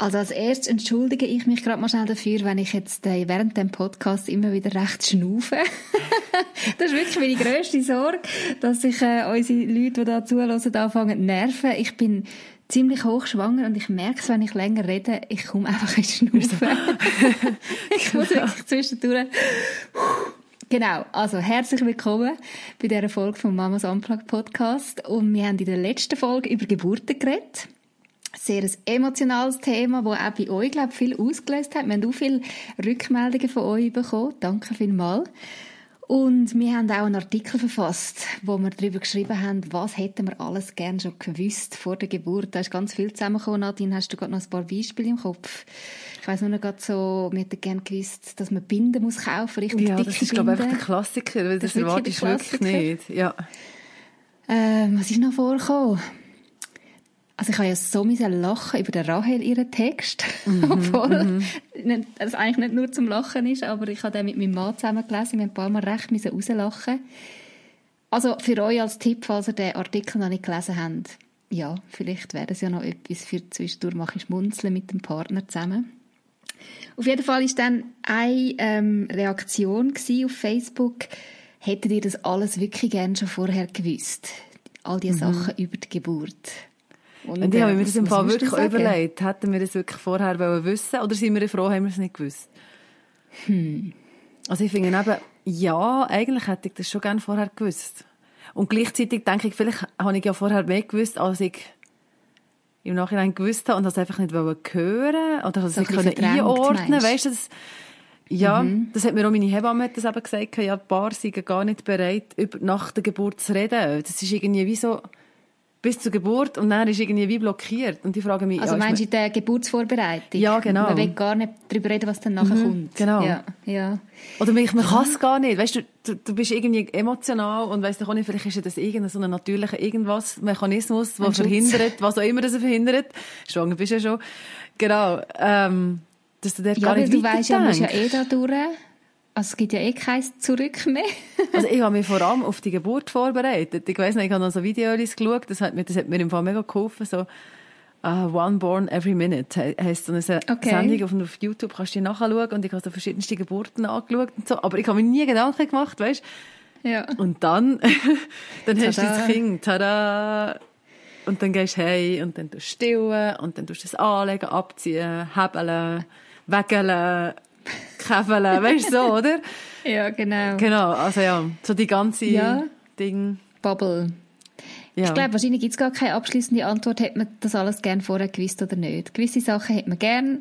Also als erstes entschuldige ich mich gerade mal schnell dafür, wenn ich jetzt äh, während dem Podcast immer wieder recht schnaufe. das ist wirklich meine grösste Sorge, dass sich äh, unsere Leute, die da zuhören, anfangen nerven. Ich bin ziemlich hochschwanger und ich merke es, wenn ich länger rede, ich komme einfach ins Schnaufen. ich muss wirklich zwischendurch... Genau, also herzlich willkommen bei dieser Folge vom Mamas Unplugged Podcast und wir haben in der letzten Folge über Geburten geredet sehr ein emotionales Thema, das auch bei euch, glaube ich, viel ausgelöst hat. Wir haben auch viele Rückmeldungen von euch bekommen. Danke vielmals. Und wir haben auch einen Artikel verfasst, wo wir darüber geschrieben haben, was hätten wir alles gern schon gewusst vor der Geburt. Da ist ganz viel zusammengekommen. Nadine, hast du gerade noch ein paar Beispiele im Kopf? Ich weiss nur noch gerade so, wir hätten gern gewusst, dass man Binden muss kaufen, richtig Ja, das ist, glaube ich, einfach der Klassiker, weil das, das erwartest du wirklich nicht. Ja. Ähm, was ist noch vorgekommen? Also ich habe ja so lachen über den Rahel ihren Text, mhm, obwohl mhm. es eigentlich nicht nur zum Lachen ist, aber ich habe den mit meinem Mann zusammen gelesen, wir haben ein paar Mal recht müssen rauslachen. Also für euch als Tipp, falls ihr den Artikel noch nicht gelesen habt, ja, vielleicht wäre das ja noch etwas für zwischendurch mache ich schmunzeln mit dem Partner zusammen. Auf jeden Fall ist dann eine ähm, Reaktion auf Facebook, hättet ihr das alles wirklich gern schon vorher gewusst? All diese mhm. Sachen über die Geburt. Und, und ich habe mir das im Fall wirklich überlegt. Hätten wir das wirklich vorher wissen oder sind wir froh, haben wir es nicht gewusst? Hm. Also ich finde eben, ja, eigentlich hätte ich das schon gerne vorher gewusst. Und gleichzeitig denke ich, vielleicht habe ich ja vorher mehr gewusst, als ich im Nachhinein gewusst habe und das einfach nicht hören oder das nicht können einordnen weißt du, das, ja, mhm. das hat mir auch meine Hebamme das eben gesagt, ja, die Paar sind gar nicht bereit, über, nach der Geburt zu reden. Das ist irgendwie wie so, bis zur Geburt und dann ist irgendwie wie blockiert. Und ich frage mich... Also ja, meinst du in der Geburtsvorbereitung? Ja, genau. Man will gar nicht darüber reden, was dann nachher mhm, kommt. Genau. Ja, ja. Oder man, man kann es gar nicht. Weißt du, du, du bist irgendwie emotional und weißt du auch nicht, vielleicht ist das irgendein so ein natürlicher irgendwas, Mechanismus, der verhindert, was auch immer das verhindert. Schwanger bist du ja schon. Genau. Ähm, dass du dort ja, gar nicht du weißt ja, du musst ja eh da durch also es gibt ja eh kein Zurück mehr. also ich habe mich vor allem auf die Geburt vorbereitet. Ich weiss nicht, ich habe noch so Videos geschaut, das hat mir, das hat mir im Fall mega geholfen, so uh, One Born Every Minute heisst so eine okay. Sendung auf, auf YouTube, kannst du die nachschauen und ich habe so verschiedenste Geburten angeschaut und so, aber ich habe mir nie Gedanken gemacht, weißt Ja. Und dann, dann hast du das Kind, tada! Und dann gehst du hey und dann tust du stillen und dann tust du es anlegen, abziehen, hebeln, wegeln Käfeln, weißt du so, oder? ja, genau. Genau, also ja, so die ganze ja. Ding. Bubble. Ja. Ich glaube, wahrscheinlich gibt es gar keine abschließende Antwort, hätte man das alles gern vorher gewusst oder nicht. Gewisse Sachen hätte man gern,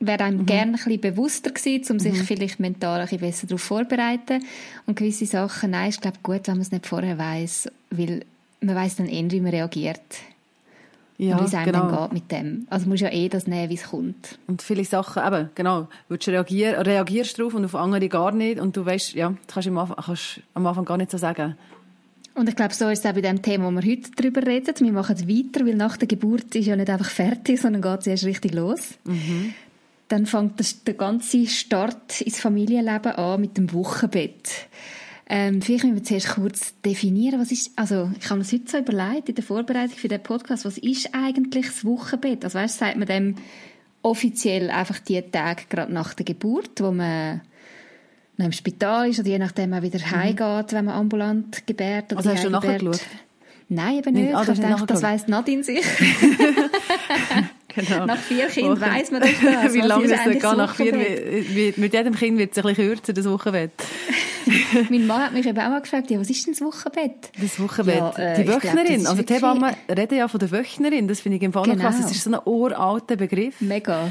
wäre einem mhm. gern ein bisschen bewusster gewesen, um sich mhm. vielleicht mental ein bisschen besser darauf vorzubereiten. Und gewisse Sachen, nein, ist glaube gut, wenn man es nicht vorher weiß, weil man weiß dann eher, wie man reagiert. Ja, wie es einem genau. dann geht mit dem. Also musst ja eh das nehmen, wie es kommt. Und viele Sachen, eben, genau, du reagieren, reagierst drauf und auf andere gar nicht und du weißt, ja, das kannst du am Anfang, kannst am Anfang gar nicht so sagen. Und ich glaube, so ist es auch bei dem Thema, wo wir heute darüber reden. Wir machen es weiter, weil nach der Geburt ist ja nicht einfach fertig, sondern geht es erst richtig los. Mhm. Dann fängt der ganze Start ins Familienleben an mit dem Wochenbett. Ähm, vielleicht müssen wir zuerst kurz definieren, was ist, also ich habe mir das heute so überlegt, in der Vorbereitung für den Podcast, was ist eigentlich das Wochenbett? Also weißt, sagt man dem offiziell einfach die Tage gerade nach der Geburt, wo man noch im Spital ist oder je nachdem auch wieder mhm. heimgeht, wenn man ambulant gebärt. Oder also hast du nachgeschaut? Nein, eben nicht. Ah, ich denke, das weiss Nadine sich. Genau. Nach vier Kindern weiss man das. Wie lange es denn nach vier? Wie, mit jedem Kind wird es ein bisschen kürzer, das Wochenbett. mein Mann hat mich eben auch mal gefragt, ja, was ist denn das Wochenbett? Das Wochenbett. Ja, äh, die Wöchnerin. Glaub, also die Hebamme reden ja von der Wöchnerin. Das finde ich im Fall genau. krass. Das ist so ein uralter Begriff. Mega.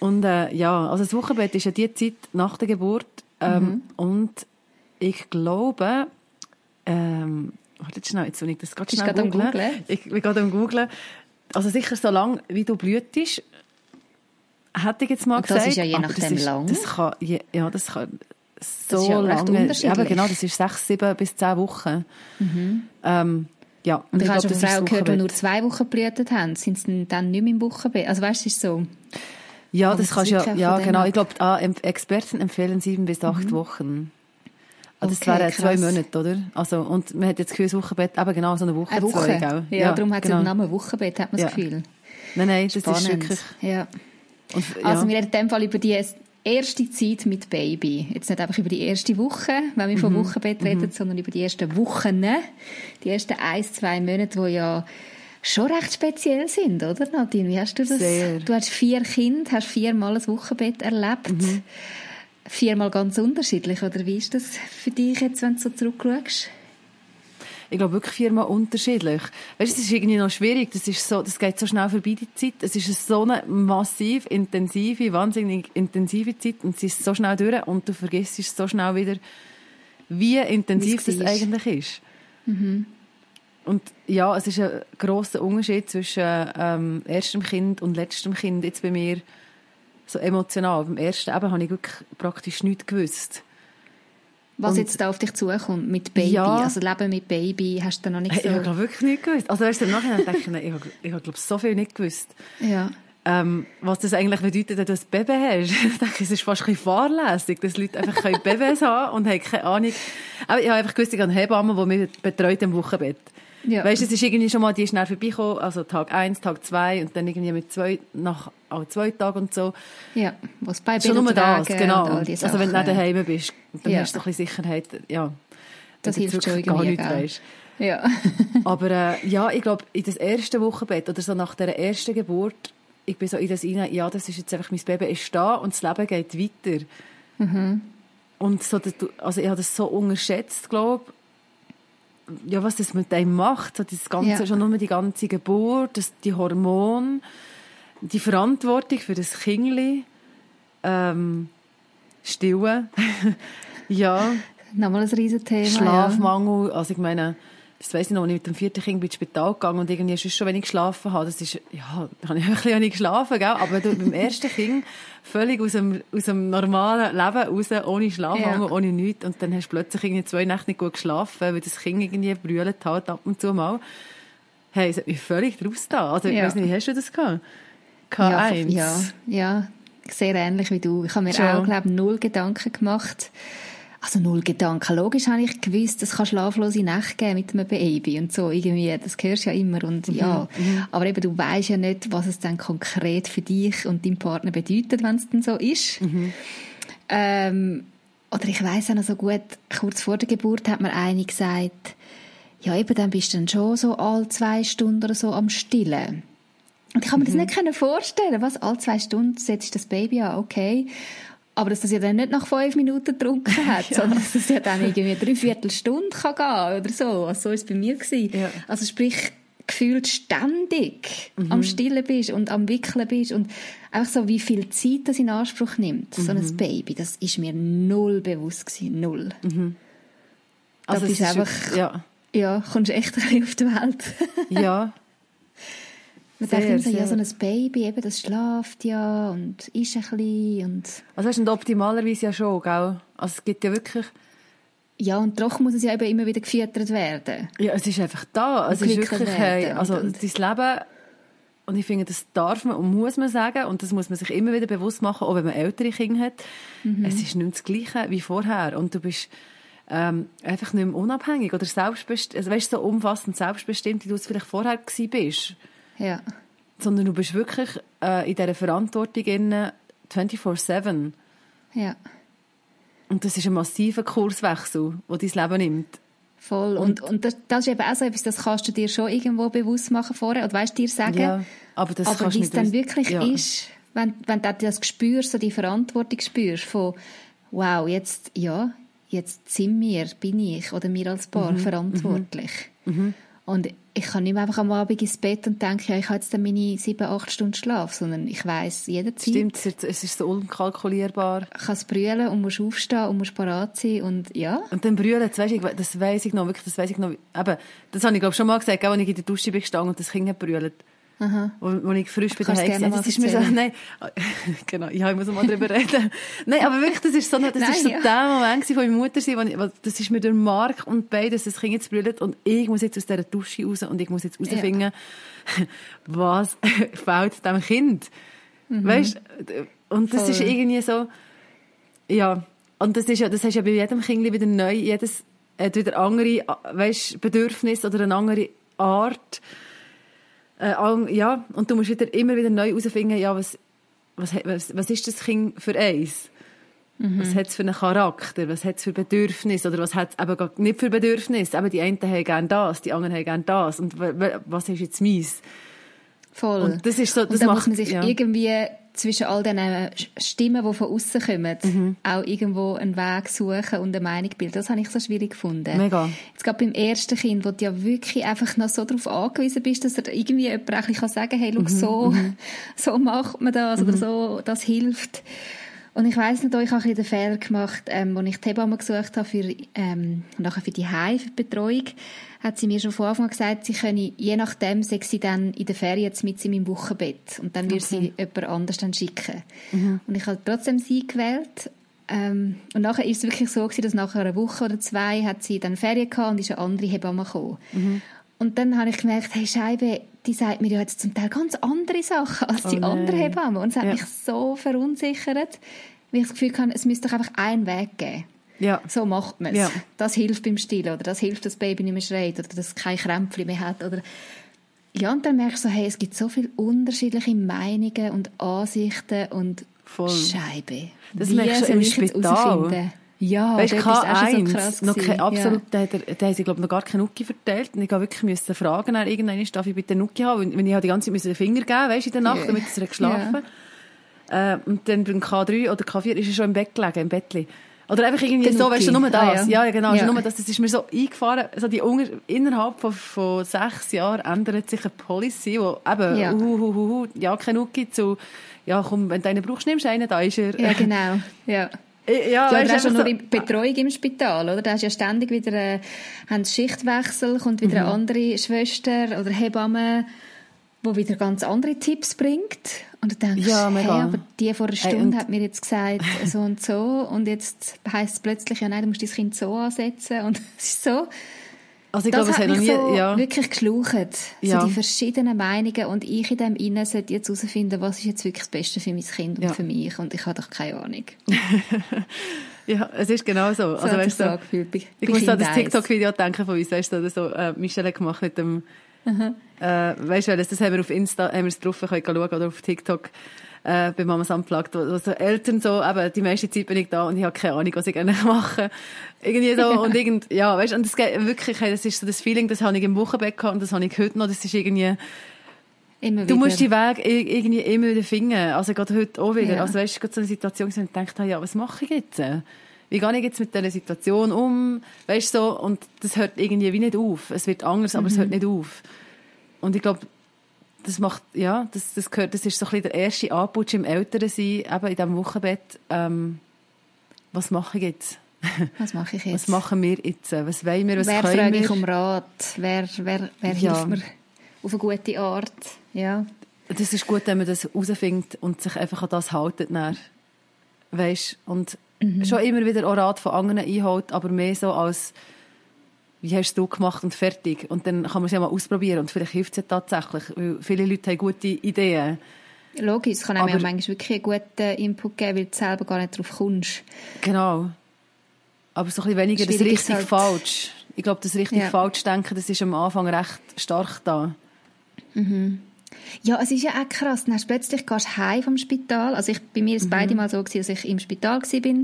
Und äh, ja, also das Wochenbett ist ja die Zeit nach der Geburt. Ähm, mhm. Und ich glaube, ähm, warte schnell, jetzt ich das gerade schnell googeln. Ich bin gerade am googlen. Also sicher so lange, wie du blühtest, hätte ich jetzt mal und gesagt. Das ist ja je nachdem ist, lang. Das kann, ja, das kann so das lange. Ja, genau, das ist sechs, sieben bis zehn Wochen. Mhm. Ähm, ja, und ich, ich habe schon Frauen gehört, die nur zwei Wochen blühtet haben, sind sie dann nicht mehr im Wochenbett. Also weißt du, ist so. Ja, das kannst ja, ja genau. Ich glaube, ah, Experten empfehlen sieben bis acht mhm. Wochen. Also okay, das wären zwei Monate, oder? Also, und man hat jetzt das Gefühl, das Wochenbett, eben genau so eine Woche. Eine Woche, zwei? Ja, ja, darum hat genau. es den Namen Wochenbett, hat man das Gefühl. Nein, nein, das Spannend. ist wirklich... Ja. Und, ja. Also wir reden in dem Fall über die erste Zeit mit Baby. Jetzt nicht einfach über die erste Woche, wenn wir von mhm. Wochenbett reden, mhm. sondern über die ersten Wochen, die ersten ein, zwei Monate, die ja schon recht speziell sind, oder Nadine? Wie hast du das? Sehr. Du hast vier Kinder, hast viermal ein Wochenbett erlebt. Mhm. Viermal ganz unterschiedlich, oder wie ist das für dich jetzt, wenn du so zurückschaust? ich glaube wirklich viermal unterschiedlich. Weißt, es ist irgendwie noch schwierig. Das ist so, das geht so schnell vorbei die Zeit. Es ist so eine massiv intensive, wahnsinnig intensive Zeit und sie ist so schnell durch und du vergisst so schnell wieder, wie intensiv es eigentlich ist. Mhm. Und ja, es ist ein grosser Unterschied zwischen ähm, erstem Kind und letztem Kind. Jetzt bei mir so emotional. Beim ersten eben habe ich wirklich praktisch nichts gewusst. Was und, jetzt da auf dich zukommt mit Baby, ja, also Leben mit Baby, hast du noch nicht so... Ich habe wirklich nicht gewusst. Also erst im Nachhinein denke ich, ich habe, ich habe glaube so viel nicht gewusst. Ja. Ähm, was das eigentlich bedeutet, wenn du ein Baby hast. ich denke, es ist fast ein bisschen fahrlässig, dass Leute einfach Babys haben und haben keine Ahnung. Aber ich habe einfach gewusst, ich habe eine Hebamme, die mich betreut im Wochenbett. Ja. Weißt du, es ist irgendwie schon mal, die ist schnell vorbeigekommen, also Tag eins, Tag zwei und dann irgendwie mit zwei, nach auch zwei Tagen und so. Ja, was bei Schon nur das, genau. Also wenn du nicht daheim bist, dann ja. hast du ein bisschen Sicherheit, ja. Das hilft schon gar nicht, weißt. Ja. Aber äh, ja, ich glaube, in das erste Wochenbett oder so nach der ersten Geburt, ich bin so in das rein, ja, das ist jetzt einfach, mein Baby ist da und das Leben geht weiter. Mhm. Und so, also ich habe das so unterschätzt, glaube ich ja, was das mit einem macht, so das ganze, ja. schon nur die ganze Geburt, das, die Hormone, die Verantwortung für das Kindli, ähm, Stillen, ja. Nochmal ein Riesenthema. Schlafmangel, ja. also ich meine, das weiss ich noch, als ich mit dem vierten Kind ins Spital gegangen und irgendwie es schon, wenn ich geschlafen habe, das ist, ja, da habe ich ein bisschen nicht geschlafen, gell? aber du, beim ersten Kind völlig aus dem, aus dem normalen Leben raus, ohne Schlafmangel, ja. ohne nichts und dann hast du plötzlich irgendwie zwei Nächte nicht gut geschlafen, weil das Kind irgendwie brüllt hat ab und zu mal. Hey, es hat mich völlig draus da. Also, ich ja. weiß nicht, hast du das gehabt? K1? Ja, ja, ja, sehr ähnlich wie du. Ich habe mir schon. auch, glaube ich, null Gedanken gemacht, also null Gedanken. Logisch habe ich gewusst, es kann schlaflose Nächte geben mit einem Baby und so irgendwie. Das hörst du ja immer und mhm. ja. Mhm. Aber eben, du weißt ja nicht, was es dann konkret für dich und deinen Partner bedeutet, wenn es dann so ist. Mhm. Ähm, oder ich weiß auch noch so gut, kurz vor der Geburt hat mir eine gesagt, ja eben, dann bist du dann schon so alle zwei Stunden oder so am Stillen. Und ich kann mir mhm. das nicht vorstellen, was, alle zwei Stunden setzt das Baby an, okay. Aber dass das ja dann nicht nach fünf Minuten getrunken hat, ja. sondern dass das ja dann irgendwie drei Viertelstunde kann gehen oder so. Also so ist es bei mir gewesen. Ja. Also sprich, gefühlt ständig mhm. am Stillen bist und am Wickeln bist und einfach so, wie viel Zeit das in Anspruch nimmt, mhm. so ein mhm. Baby, das ist mir null bewusst gewesen, null. Mhm. Also da bist einfach, ja. ja, kommst echt ein auf die Welt. ja, man sehr, denkt immer so, ja, so ein Baby, eben, das schlaft ja und ist ein bisschen und... Also hast du optimalerweise ja schon, gell? Also es gibt ja wirklich... Ja, und doch muss es ja eben immer wieder gefüttert werden. Ja, es ist einfach da. Es ist wirklich, hey, also und, dein Leben... Und ich finde, das darf man und muss man sagen und das muss man sich immer wieder bewusst machen, auch wenn man ältere Kinder hat. Mhm. Es ist nicht das Gleiche wie vorher und du bist ähm, einfach nicht mehr unabhängig oder selbstbestimmt, also weißt, so umfassend selbstbestimmt, wie du es vielleicht vorher gewesen bist. Ja. Sondern du bist wirklich äh, in dieser Verantwortung 24-7. Ja. Und das ist ein massiver Kurswechsel, der dein Leben nimmt. Voll. Und, und das, das, ist eben auch so etwas, das kannst du dir schon irgendwo bewusst machen vorher. Oder weißt du, dir sagen. Ja, aber das aber wie es dann wirklich ja. ist, wenn, wenn du das spürst, so die Verantwortung spürst von, wow, jetzt, ja, jetzt sind wir, bin ich oder wir als Paar mhm. verantwortlich. Mhm. Mhm. Und ich kann nicht einfach am Abend ins Bett und denken, ja, ich habe jetzt dann meine sieben, acht Stunden Schlaf, sondern ich weiß jederzeit. Stimmt, es ist so unkalkulierbar. Ich kann es brüllen und muss aufstehen und muss parat sein und ja. Und dann brüllen, das weiss ich, das weiss ich noch, wirklich, das weiss ich noch, eben, das habe ich glaube schon mal gesagt, als ich in der Dusche bin gestanden und das Kind brüllt. Aha. Wo, wo ich frisch bei der Hexe, das ist mir so, nein, genau, ja, ich muss mal darüber reden. nein, aber wirklich, das ist so, das nein, ist so ja. der Moment von meiner Mutter, wo ich, das ist mir durch Mark und beides, das Kind jetzt brüllt und ich muss jetzt aus dieser Dusche raus und ich muss jetzt herausfinden, ja. was fehlt dem Kind. Mhm. Weißt, und das Voll. ist irgendwie so, ja, und das ist ja, das hast ja bei jedem Kind wieder neu, jedes hat wieder andere, weißt, Bedürfnis oder eine andere Art, äh, ja, und du musst wieder, immer wieder neu herausfinden, ja, was, was, was, was ist das Kind für eins? Mhm. Was hat es für einen Charakter? Was hat es für Bedürfnisse? Oder was hat es eben nicht für Bedürfnisse? Eben die einen haben gerne das, die anderen haben gerne das. Und was ist jetzt meins? Voll. Und das ist so, das und macht, muss man sich ja. irgendwie zwischen all diesen Stimmen, die von außen kommen, mhm. auch irgendwo einen Weg suchen und eine Meinung bilden. Das habe ich so schwierig gefunden. Mega. Jetzt gerade beim ersten Kind, wo du ja wirklich einfach noch so darauf angewiesen bist, dass er irgendwie jemand kann sagen, hey, schau, mhm. so, mhm. so macht man das oder mhm. so, das hilft. Und ich weiss nicht, ich habe den Fehler gemacht, ähm, als ich die Hebamme gesucht habe für, ähm, nachher für die Heimbetreuung, hat sie mir schon von Anfang an gesagt, sie könne, je nachdem, sei sie dann in der Ferien jetzt mit in meinem Wochenbett. Und dann würde okay. sie jemand anders dann schicken. Mhm. Und ich habe trotzdem sie gewählt. Ähm, und nachher ist es wirklich so gewesen, dass nach einer Woche oder zwei hat sie dann Ferien gehabt und ist eine andere Hebamme gekommen. Mhm. Und dann habe ich gemerkt, hey Scheibe, die sagt mir ja jetzt zum Teil ganz andere Sachen als die oh andere Hebamme. Und es hat ja. mich so verunsichert, weil ich das Gefühl hatte, es müsste doch einfach einen Weg geben. Ja. So macht man es. Ja. Das hilft beim Stillen oder das hilft, dass das Baby nicht mehr schreit oder dass es keine Krämpfe mehr hat. Oder ja, und dann merkst du so, hey, es gibt so viele unterschiedliche Meinungen und Ansichten und Voll. Scheibe. Das Wie merkst du im Spital. Ja, weißt, K1, so krass noch kein, absolut, ja. da, da haben sie, glaube noch gar keine Nuki verteilt. Und ich habe wirklich müssen fragen, nach irgendwann darf ich bitte Nuki haben? Wenn ich die ganze Zeit den Finger geben weißt, in der Nacht, yeah. damit sie geschlafen yeah. äh, Und dann beim K3 oder K4 ist er schon im Bett gelegen, im Bettli. Oder einfach irgendwie so, Nuki. weißt du, nur das. Ah, ja. ja. genau, ja. nur das. Das ist mir so eingefahren. Also die Ungar innerhalb von, von sechs Jahren ändert sich eine Policy, wo eben, ja, uh, uh, uh, uh, ja kein Nuki zu, ja komm, wenn du einen brauchst, nimmst du einen, da ist er. Ja, genau, ja. Ja, ja du hast ja nur so, Betreuung im Spital, oder? Da hast ja ständig wieder, äh, haben Schichtwechsel, kommt wieder mhm. eine andere Schwester oder Hebamme, wo wieder ganz andere Tipps bringt. Und du denkst, ja, hey, aber die vor einer Stunde hey, hat mir jetzt gesagt, so und so, und jetzt heisst es plötzlich, ja nein, du musst dein Kind so ansetzen, und es ist so, also ich das glaube, hat mich nie, so ja. wirklich geschlucht. Ja. So die verschiedenen Meinungen und ich in dem Innen sollte jetzt herausfinden, was ist jetzt wirklich das Beste für mein Kind und ja. für mich und ich habe doch keine Ahnung. ja, es ist genau so. so also, weißt du, so, gefühlt, bei, ich muss an das TikTok-Video denken von uns, weißt du, oder so, äh, Michelle hat gemacht mit dem, äh, weißt du, das, das haben wir auf Insta, haben wir es drauf, können schauen, oder auf TikTok, äh, bei Mamas Unplugged, wo, wo so Eltern so, eben, die meiste Zeit bin ich da und ich habe keine Ahnung, was ich gerne mache. Irgendwie so, und irgend, ja, weißt, und das geht wirklich, das ist so das Feeling, das habe ich im Wochenbett gehabt und das habe ich heute noch, das ist irgendwie, Immer du musst die Weg irgendwie immer wieder finden. Also gerade heute auch wieder. Ja. Also weißt du, gerade so eine Situation, wo ich gedacht habe, ja, was mache ich jetzt? Wie gehe ich jetzt mit dieser Situation um? Weißt du, so, und das hört irgendwie wie nicht auf. Es wird anders, aber mhm. es hört nicht auf. Und ich glaube, das macht, ja, das, das gehört, das ist so ein bisschen der erste Anputsch im Elternsein, eben in diesem Wochenbett. Ähm, was mache ich jetzt? Was mache ich jetzt? Was machen wir jetzt? Was wollen wir? Was wer können frage ich um Rat? Wer, wer, wer ja. hilft mir auf eine gute Art? Ja. Das ist gut, wenn man das herausfindet und sich einfach an das haltet. Dann. Weißt, und mhm. schon immer wieder auch Rat von anderen einholt, aber mehr so als wie hast du gemacht und fertig. Und dann kann man es ja mal ausprobieren und vielleicht hilft es ja tatsächlich, weil viele Leute haben gute Ideen. Logisch, es kann einem ja manchmal wirklich einen guten Input geben, weil du selber gar nicht drauf kommst. Genau. Aber so ein bisschen weniger das richtig halt. falsch. Ich glaube, das richtig ja. falsch denken, das ist am Anfang recht stark da. Mhm. Ja, es ist ja auch krass. Dann hast du plötzlich gehst du heim vom Spital. Also ich, bei mir war es mhm. beide Mal so, gewesen, dass ich im Spital war.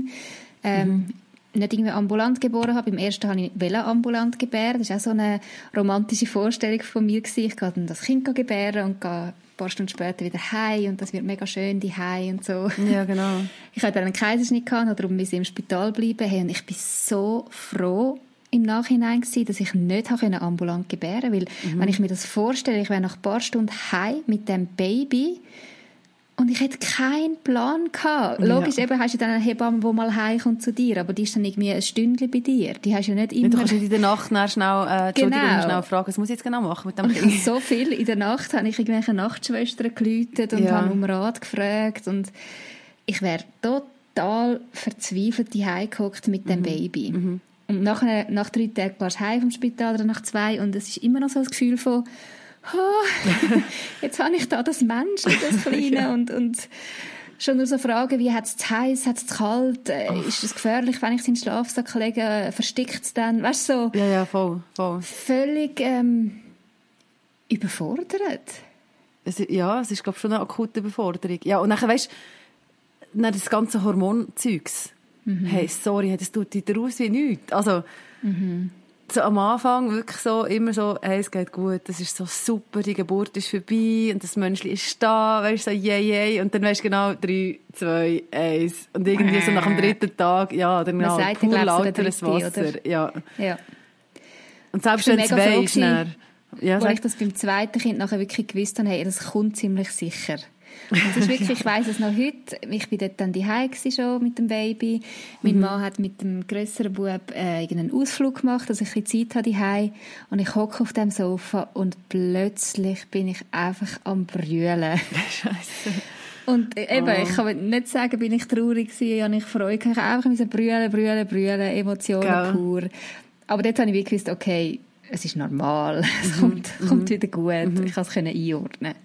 Ähm, mhm nicht irgendwie ambulant geboren habe. Beim ersten habe ich ambulant gebären. Das war auch so eine romantische Vorstellung von mir. Gewesen. Ich gehe dann das Kind gebären und gehe ein paar Stunden später wieder heim und das wird mega schön, die heim und so. Ja, genau. Ich hatte dann einen Kaiserschnitt gehabt, darum musste ich im Spital bleiben. Hey, und ich bin so froh im Nachhinein gewesen, dass ich nicht habe ambulant gebären, weil mhm. wenn ich mir das vorstelle, ich wäre nach ein paar Stunden heim mit dem Baby Und ich hatte keinen Plan gehabt. Logisch, ja. eben hast du dann eine Hebamme, die mal heimkommt zu dir, aber die ist dann irgendwie ein Stündchen bei dir. Die hast du ja nicht immer... Du kannst nicht in der Nacht schnell, äh, genau. schnell fragen, was muss ich jetzt genau machen mit dem Kind? so viel. In der Nacht habe ich irgendwelche Nachtschwestern geläutet und ja. habe um Rat gefragt und ich wäre total verzweifelt heimgehockt mit dem mhm. Baby. Mhm. Und nachher, nach drei Tagen warst du heim vom Spital oder nach zwei und es ist immer noch so das Gefühl von oh, jetzt habe ich da das Menschen, das Kleine ja. und, und schon nur so Fragen wie, hat es zu heiß, hat es zu kalt, äh, ist es gefährlich, wenn ich es in den Schlafsack lege, verstickt es dann, weißt du, so. Ja, ja, voll, voll. Völlig, ähm, überfordert. Es, ja, es ist, glaube ich, schon eine akute Überforderung. Ja, und dann, weißt du, das ganze Hormonzeugs, mhm. hey, sorry, das tut dir aus wie nichts. Also, mhm so am Anfang wirklich so, immer so, hey, es geht gut, das ist so super, die Geburt ist vorbei und das Menschli ist da, weißt du, so, yay, yay, und dann weißt du genau, drei, zwei, eins, und irgendwie so nach dem dritten Tag, ja, dann genau, sagt, pur lauteres Wasser, oder? ja. ja. Und selbst wenn du weisst, ja, wo ich das beim zweiten Kind nachher wirklich gewusst habe, hey, das kommt ziemlich sicher. Und das ist wirklich, ich weiss es noch heute, ich bin dort dann daheim schon mit dem Baby. Mein mhm. Mann hat mit dem grösseren Bub äh, einen Ausflug gemacht, dass ich ein bisschen Zeit hatte daheim. Und ich hocke auf dem Sofa und plötzlich bin ich einfach am brüllen. Scheiße. Und äh, eben, oh. ich kann nicht sagen, bin ich traurig gewesen, habe ich Freude, ich habe einfach brüllen, brüllen, brüllen, Emotionen Gell. pur. Aber dort habe ich wirklich gewusst, okay, es ist normal, es mhm. kommt, kommt mhm. wieder gut, mhm. ich kann es einordnen.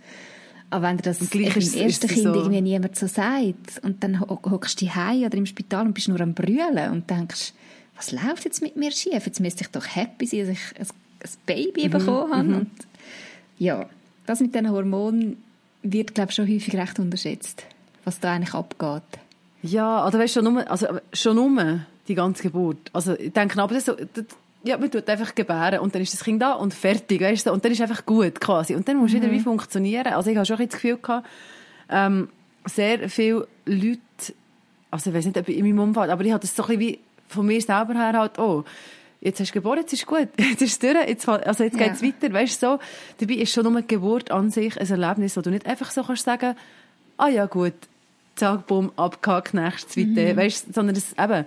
Aber wenn dir das beim ersten Kind so. irgendwie niemand so sagt und dann hockst du heim oder im Spital und bist nur am brüllen und denkst, was läuft jetzt mit mir schief? Jetzt müsste ich doch happy sein, dass ich ein, ein Baby mhm. bekommen habe. Mhm. Und ja, das mit diesen Hormonen wird, glaube ich, schon häufig recht unterschätzt, was da eigentlich abgeht. Ja, oder weißt du, schon nur, also schon nur die ganze Geburt. Also ich denke, aber das ja, man tut einfach gebären und dann ist das Kind da und fertig, weißt du, und dann ist einfach gut quasi. Und dann muss mhm. wieder wie funktionieren. Also ich habe schon ein das Gefühl gehabt, ähm, sehr viele Leute, also ich weiß nicht, ob in meinem Umfeld, aber ich hatte das so ein bisschen wie von mir selber her halt, oh, jetzt hast du geboren, jetzt ist gut, jetzt ist es durch, jetzt, also jetzt geht's ja. weiter, weißt du, so. Dabei ist schon nur die Geburt an sich ein Erlebnis, wo du nicht einfach so kannst sagen, ah ja gut, zack, bumm, abgehakt, nächstes weiter, mhm. weißt du, sondern das eben,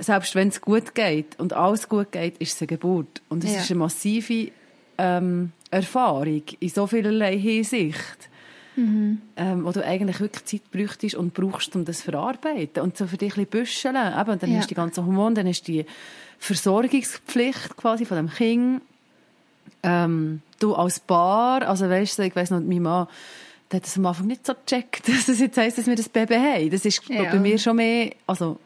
selbst wenn es gut geht und alles gut geht, ist es eine Geburt. Und es ja. ist eine massive ähm, Erfahrung in so vielerlei Hinsicht, mhm. ähm, wo du eigentlich wirklich Zeit bräuchtest und brauchst, um das zu verarbeiten. Und so für dich ein bisschen büscheln. Eben, dann ja. hast du die ganzen Hormone, dann hast du die Versorgungspflicht quasi von dem Kind. Ähm, du als Paar, also weißt du, ich weiss noch, mein Mann, der hat das am Anfang nicht so gecheckt, dass es jetzt heisst, dass wir das Baby haben. Das ist ja. bei mir schon mehr, also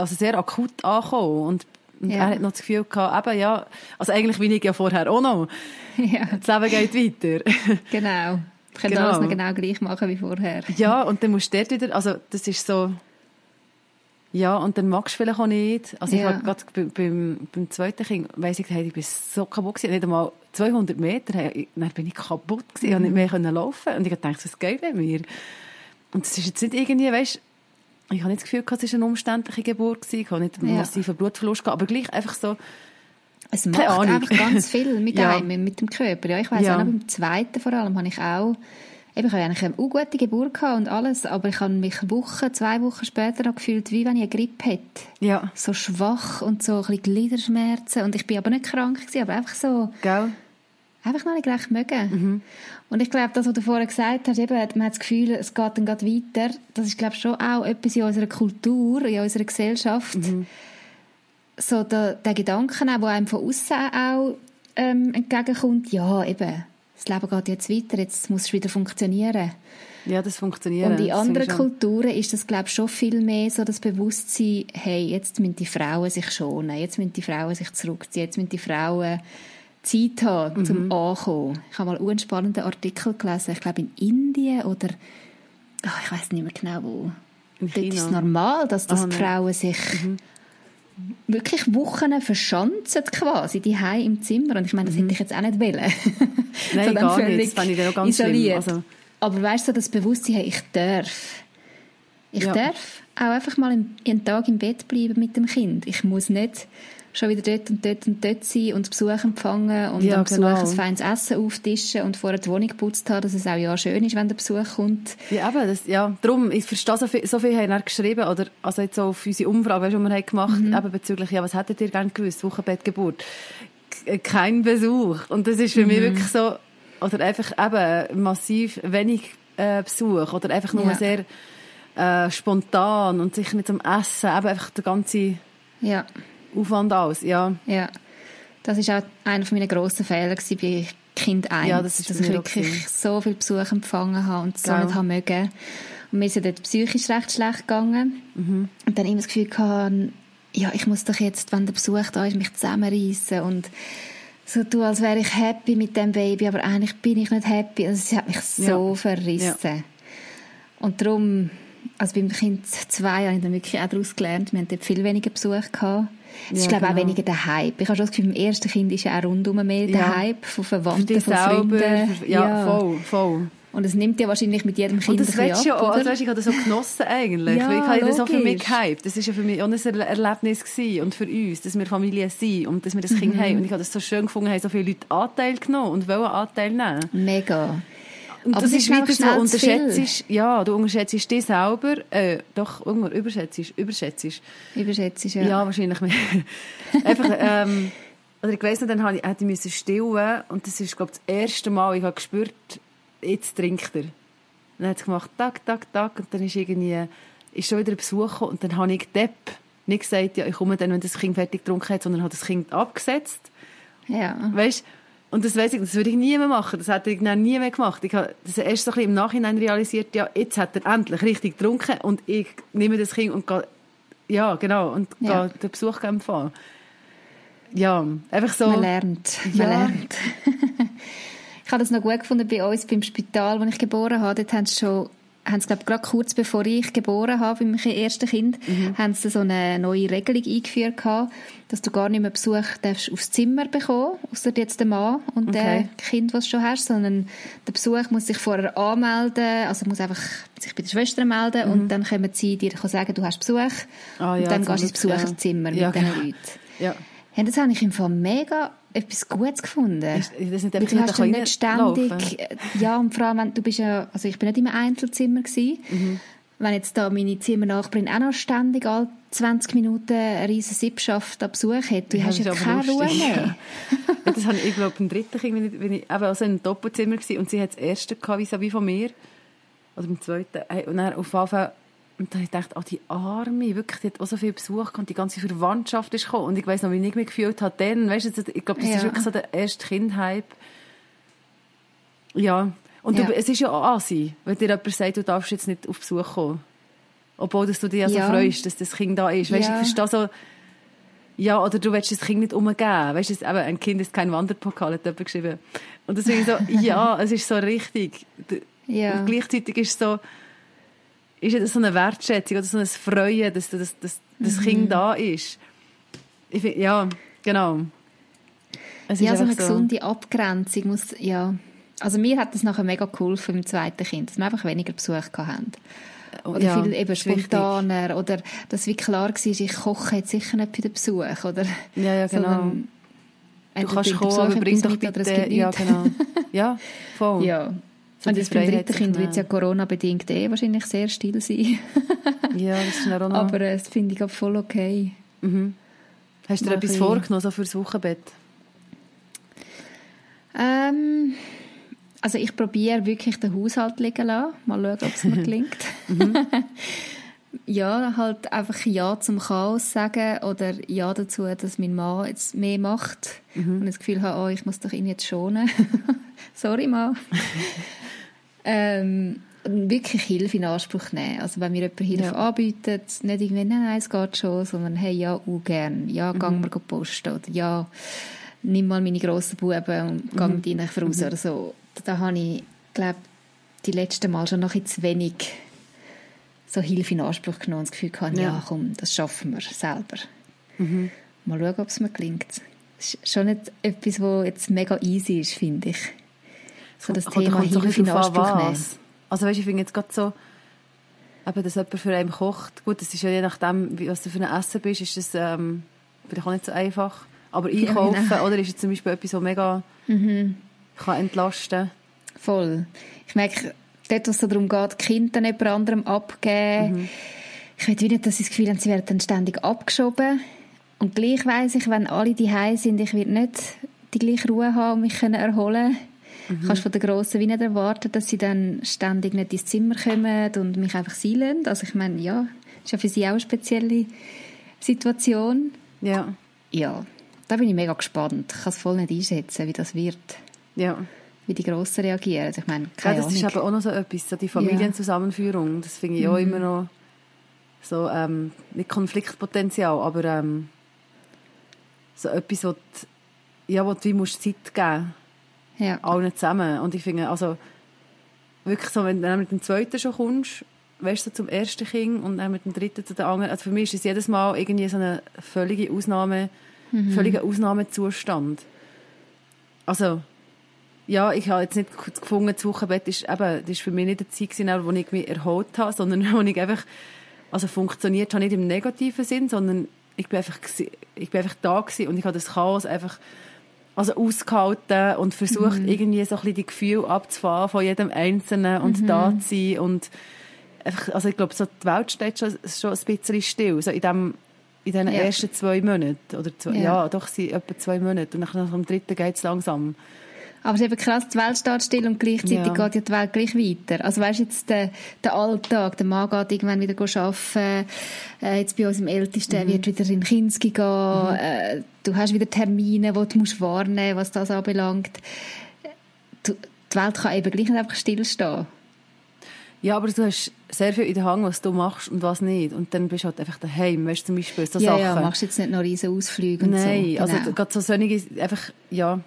also sehr akut angekommen. Und, und ja. er hat noch das Gefühl gehabt, eben, ja, also eigentlich bin ich ja vorher auch noch. Ja. Das Leben geht weiter. Genau. Du kannst genau. alles noch genau gleich machen wie vorher. Ja, und dann musst du dort wieder, also das ist so, ja, und dann magst du vielleicht auch nicht. Also ja. ich habe gerade beim, beim, zweiten Kind, weiss ich, ich bin so kaputt gewesen, nicht einmal 200 Meter, dann bin ich kaputt gewesen, mhm. und nicht mehr laufen Und ich dachte, was geht mit mir? Und das ist jetzt nicht irgendwie, weißt ich habe nicht das Gefühl, es war eine umständliche Geburt. Ich habe nicht einen ja. massiven Blutverlust gehabt, aber gleich einfach so, es macht einfach ganz viel mit ja. einem, mit dem Körper. Ja, ich weiss ja. auch beim zweiten vor allem habe ich auch, eben, ich habe eigentlich eine gute Geburt gehabt und alles, aber ich habe mich Wochen, zwei Wochen später gefühlt, wie wenn ich eine Grippe hätte. Ja. So schwach und so ein bisschen Gliederschmerzen und ich bin aber nicht krank gewesen, aber einfach so. Gell? Einfach noch nicht recht mögen. Mhm. Und ich glaube, das, was du vorher gesagt hast, eben, man hat das Gefühl, es geht dann gerade weiter, das ist, glaube ich, schon auch etwas in unserer Kultur, in unserer Gesellschaft. Mhm. So der, der Gedanke, der einem von außen auch ähm, entgegenkommt, ja, eben, das Leben geht jetzt weiter, jetzt muss es wieder funktionieren. Ja, das funktioniert. Und in anderen Kulturen ist das, glaube ich, schon viel mehr so das Bewusstsein, hey, jetzt müssen die Frauen sich schonen, jetzt müssen die Frauen sich zurückziehen, jetzt müssen die Frauen Zeit haben, mhm. zum Ankommen. Ich habe mal einen spannenden Artikel gelesen, ich glaube in Indien oder oh, ich weiß nicht mehr genau wo. Dort ist es normal, dass, dass oh, Frauen sich mhm. wirklich Wochen verschanzen quasi, die im Zimmer. Und ich meine, das mhm. hätte ich jetzt auch nicht wollen. Nein, so gar nicht. Das fand ich auch ganz isoliert. Also. Aber weißt du, das Bewusstsein, hey, ich darf. Ich ja. darf auch einfach mal einen Tag im Bett bleiben mit dem Kind. Ich muss nicht schon wieder dort und dort und dort sein und Besuch empfangen und Ja, am Besuch genau. ein feines Essen auftischen und vorher die Wohnung geputzt haben, dass es auch ja schön ist, wenn der Besuch kommt. Ja, eben, das, ja, darum, ich verstehe, so viel, so viel haben dann geschrieben, oder, also jetzt so auf unsere Umfrage, die wir haben gemacht Mhm. eben bezüglich, ja, was hättet ihr gerne gewusst, Wochenbettgeburt? K- Kein Besuch. Und das ist für Mhm. mich wirklich so, oder einfach eben massiv wenig äh, Besuch, oder einfach nur Ja. sehr äh, spontan und sicher nicht zum Essen, eben einfach der ganze Ja, Aufwand aus, ja. ja. Das ist auch einer von meinen grossen Fehler bei Kind 1, Ja, das dass ich wirklich so viel Besuch empfangen habe und so nicht haben mögen. Und mir ist ja dort psychisch recht schlecht gegangen. Mhm. Und dann immer das Gefühl gehabt, ja, ich muss doch jetzt, wenn der Besuch da ist, mich zusammenreißen und so tun, als wäre ich happy mit dem Baby, aber eigentlich bin ich nicht happy. Also es hat mich so Ja. verrissen. Und darum, also beim Kind zwei habe ich dann wirklich auch daraus gelernt. Wir haben dort viel weniger Besuch gehabt. Es ist, Ja, glaube ich, auch genau. weniger der Hype. Ich habe schon das Gefühl, beim ersten Kind ist ja auch rundum mehr der Ja. Hype von Verwandten, von selber, Freunden. für, ja, voll, voll. Und es nimmt ja wahrscheinlich mit jedem Kind Und das willst du ja ab, auch. Also, weißt, ich habe das so genossen eigentlich. Ja, ich habe das auch für mich gehypt. Das war ja für mich auch ein Er- Erlebnis gewesen. und für uns, dass wir Familie sind und dass wir das Mhm. Kind haben. Und ich habe das so schön gefunden, haben so viele Leute Anteil genommen und wollen Anteil nehmen. Mega. Und Aber das ist wieder so, unterschätzt, ja, du unterschätzt dich selber, äh, doch, irgendwo überschätzt, überschätzt. Überschätzt Ja, ja. wahrscheinlich mehr. Einfach, ähm, oder ich weiss noch, dann hatte ich, müssen stillen und das ist, glaube ich, das erste Mal, ich habe gespürt, jetzt trinkt er. Dann hat es gemacht, tak, tak, tak, und dann ist irgendwie, ist schon wieder ein Besuch gekommen und dann habe ich Depp nicht gesagt, ja, ich komme dann, wenn das Kind fertig getrunken hat, sondern habe das Kind abgesetzt. ja. Weißt und das weiss ich, das würde ich nie mehr machen. Das hätte ich dann nie mehr gemacht. Ich habe das erst so ein bisschen im Nachhinein realisiert, ja, jetzt hat er endlich richtig getrunken und ich nehme das Kind und gehe, ja, genau, und Ja. gehe den Besuch empfangen. Ja, einfach so. Man lernt. Man Ja. lernt. ich habe das noch gut gefunden bei uns beim Spital, wo ich geboren habe. Dort haben sie schon, haben sie, glaube gerade kurz bevor ich geboren habe, beim ersten Kind, Mhm. haben sie so eine neue Regelung eingeführt gehabt, dass du gar nicht mehr Besuch darfst aufs Zimmer bekommen, außer jetzt der Mann und der Okay. Kind, was du schon hast, sondern der Besuch muss sich vorher anmelden, also muss einfach sich bei der Schwester melden und dann können sie dir sagen, du hast Besuch Mhm. Ah, und ja, dann zum gehst du ins ja. Besucherzimmer Ja, mit diesen genau. Leuten. Ja. Ja, das habe ich im Fall mega etwas Gutes gefunden. Ist- das nicht du hast dann nicht ständig, äh, ja, und vor allem, wenn, du bist ja, also ich bin nicht im Einzelzimmer gewesen. Mhm. Wenn jetzt da meine Zimmernachbarin auch noch ständig alle 20 Minuten eine riesen Sippschaft an Besuch hat, du Ja, hast ja keine Ruhe lustig. mehr. Ja, das habe ich, ich glaube, beim dritten Kind, wenn ich, wenn ich eben also in einem Doppelzimmer war und sie hat das erste gehabt, vis-à-vis von mir. Oder beim zweiten. Und dann auf jeden Fall, und dann habe ich gedacht, oh, die Arme, wirklich, die hat auch so viel Besuch und die ganze Verwandtschaft ist gekommen. Und ich weiss noch, wie ich mich gefühlt habe dann, weißt du, ich glaube, das Ja. ist wirklich so der erste Kind-Hype. Ja. Und Ja. Du, es ist ja auch Asi, wenn dir jemand sagt, du darfst jetzt nicht auf Besuch kommen. Obwohl, dass du dich ja so freust, dass das Kind da ist. Weißt du, Ja. ich verstehe so, ja, oder du willst das Kind nicht umgeben. Weißt du, es- eben, ein Kind ist kein Wanderpokal, hat jemand geschrieben. Und deswegen so, ja, es ist so richtig. Ja. Und gleichzeitig ist es so, ist es so eine Wertschätzung oder so ein Freuen, dass, dass, dass das Mhm. Kind da ist. Ich find, ja, genau. Es ist Ja, so eine einfach gesunde Abgrenzung muss, ja. Also mir hat das nachher mega geholfen im zweiten Kind, dass wir einfach weniger Besuch gehabt haben. Oder Ja, viel eben ist wichtig. spontaner. Oder dass wie klar war, ich koche jetzt sicher nicht für den Besuch. Oder, Ja, ja, genau. Du kannst kommen, aber bring doch bitte... Ja, genau. Ja, voll. Ja. So Und jetzt beim dritten Kind wird es ja. Corona-bedingt eh wahrscheinlich sehr still sein. Ja, das ist auch noch... Aber äh, das finde ich auch voll okay. Hast du dir etwas vorgenommen, so fürs Wochenbett? Ähm, also ich probiere wirklich den Haushalt liegen lassen. Mal schauen, ob es mir gelingt. ja, halt einfach Ja zum Chaos sagen oder Ja dazu, dass mein Mann jetzt mehr macht und ich das Gefühl habe, oh, ich muss doch ihn jetzt schonen. Sorry, Mann. Ähm, wirklich Hilfe in Anspruch nehmen. Also wenn mir jemand Hilfe Ja. anbietet, nicht irgendwie, nein, nein, es geht schon, sondern hey, ja, auch gern. Ja, gang wir posten. Oder ja, nimm mal meine grossen Buben und geh mit ihnen voraus oder so. Da habe ich, glaube die letzten Mal schon noch ein zu wenig so Hilfe in Anspruch genommen und das Gefühl gehabt, ja. Ja. komm, das schaffen wir selber. Mal schauen, ob es mir gelingt. Das ist schon nicht etwas, was jetzt mega easy ist, finde ich. So das Thema Hilfe in Anspruch nehmen. was. Also weißt, ich finde jetzt gerade so, eben, dass jemand für einen kocht. Gut, das ist ja je nachdem, was du für ein Essen bist, ist das, ähm, vielleicht auch nicht so einfach. Aber einkaufen, ja, genau. oder, ist jetzt zum Beispiel etwas, was mega mhm. kann entlasten Voll. Ich merke, dort, wo es darum geht, Kinder jemand anderem abgeben, mhm. ich will nicht, dass sie das Gefühl haben, sie werden dann ständig abgeschoben. Und gleich weiss ich, wenn alle die sind, ich werde nicht die gleiche Ruhe haben und mich können erholen mhm. Kannst von der Grossen wie nicht erwarten, dass sie dann ständig nicht ins Zimmer kommen und mich einfach sein Also ich meine, ja, das ist ja für sie auch eine spezielle Situation. Ja. Ja, da bin ich mega gespannt. Ich kann es voll nicht einschätzen, wie das wird. Ja. Wie die Grossen reagieren. Ich meine, keine ja, das Ahnung. ist aber auch noch so etwas, so die Familienzusammenführung. Das finde ich mhm. auch immer noch so, ähm, nicht Konfliktpotenzial, aber ähm, so etwas, wo du, ja, wo du musst Zeit geben ja. allen zusammen. Und ich finde, also wirklich so, wenn du mit dem zweiten schon kommst, weißt du, so zum ersten Kind und dann mit dem dritten zu den anderen, also für mich ist es jedes Mal irgendwie so eine völlige Ausnahme, mhm. völliger Ausnahmezustand. Also, ja, ich habe jetzt nicht gefunden, das Wochenbett ist eben, das ist für mich nicht eine Zeit gewesen, wo ich mich erholt habe, sondern wo ich einfach, also funktioniert habe nicht im negativen Sinn, sondern ich bin einfach, ich bin einfach da gewesen und ich habe das Chaos einfach, also ausgehalten und versucht, mhm. irgendwie so ein bisschen die Gefühle abzufahren von jedem Einzelnen und mhm. da zu sein und einfach, also ich glaube, so die Welt steht schon, schon ein bisschen still, so in dem in den ja. ersten zwei Monaten. Oder zwei, ja. ja. doch, sind etwa zwei Monate. Und nach dem dritten geht es langsam. Aber es ist eben krass, die Welt steht still und gleichzeitig ja. geht ja die Welt gleich weiter. Also weißt du, jetzt der, der Alltag, der Mann geht irgendwann wieder arbeiten, äh, jetzt bei uns im Ältesten mhm. wird wieder in Kinski gehen, mhm. äh, du hast wieder Termine, die du musst wahrnehmen was das anbelangt. Du, die Welt kann eben gleich nicht einfach stillstehen. Ja, aber du hast sehr viel in der Hand, was du machst und was nicht. Und dann bist du halt einfach daheim, weißt du, zum Beispiel so ja, Sachen. Ja, machst jetzt nicht noch riesen Ausflüge und Nein, so. also genau. gerade so solche, einfach, ja.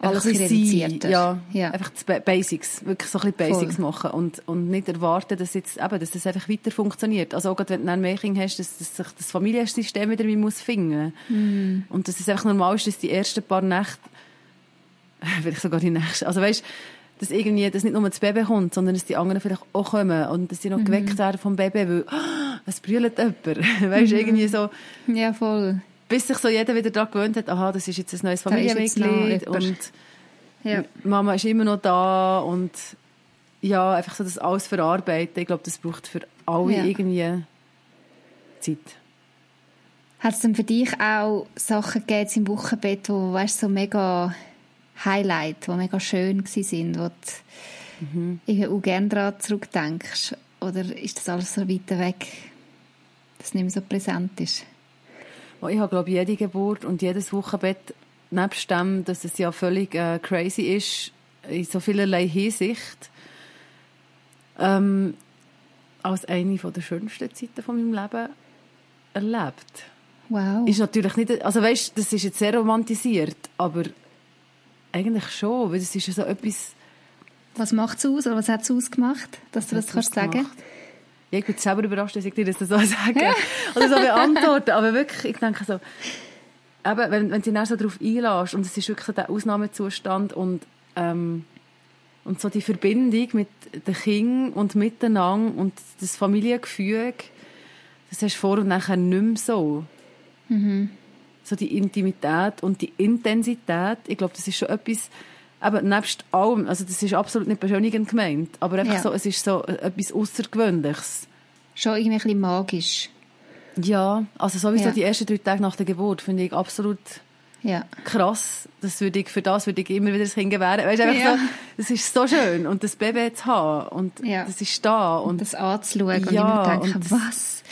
Alles reduzierter. Ja, ja, einfach die Basics, wirklich so ein bisschen Basics Voll. machen und, und nicht erwarten, dass, jetzt, eben, dass das einfach weiter funktioniert. Also auch gerade, wenn du ein Mädchen hast, dass, dass sich das Familiensystem wieder muss finden mm. Und dass es einfach normal ist, dass die ersten paar Nächte, vielleicht sogar die nächsten, also weißt dass irgendwie, dass nicht nur das Baby kommt, sondern dass die anderen vielleicht auch kommen und dass sie noch mhm. geweckt werden vom Baby, weil, oh, es brüllt jemand. weißt du, mhm. irgendwie so. Ja, voll. Bis sich so jeder wieder daran gewöhnt hat, aha, das ist jetzt ein neues Familienmitglied und ja. Mama ist immer noch da und ja, einfach so das alles verarbeiten. Ich glaube, das braucht für alle ja. irgendwie Zeit. Hat es denn für dich auch Sachen gegeben im Wochenbett, wo, weißt so mega Highlight, die mega schön waren, wo du mhm. auch gerne daran zurückdenkst? Oder ist das alles so weit weg, dass es nicht mehr so präsent ist? Oh, ich habe, glaube ich, jede Geburt und jedes Wochenbett, nebst dem, dass es ja völlig äh, crazy ist, in so vielerlei Hinsicht, ähm, als eine der schönsten Zeiten von meinem Leben erlebt. Wow. Ist natürlich nicht, also weißt, das ist jetzt sehr romantisiert, aber eigentlich schon, weil es ist ja so etwas... Was macht es aus oder was hat es ausgemacht, dass du das kannst sagen? Ja, ich bin selber überrascht, dass ich dir das so sage. Oder so beantworten, aber wirklich, ich denke so, eben, wenn, wenn du dich so darauf einlässt und es ist wirklich so der Ausnahmezustand und ähm, und so die Verbindung mit den Kindern und miteinander und das Familiengefüge, das hast du vor und nachher nicht mehr so. Mhm. So die Intimität und die Intensität, ich glaube, das ist schon etwas, aber nebst allem, also das ist absolut nicht beschönigend gemeint, aber einfach ja. so, es ist so etwas Außergewöhnliches. Schon irgendwie ein bisschen magisch. Ja, also sowieso ja. die ersten drei Tage nach der Geburt finde ich absolut ja. krass. Das würde ich, für das würde ich immer wieder das Kind gewähren. Weißt, einfach ja. so, das ist so schön und das Baby zu haben und das ist da. Und, und das anzuschauen und immer denken, was?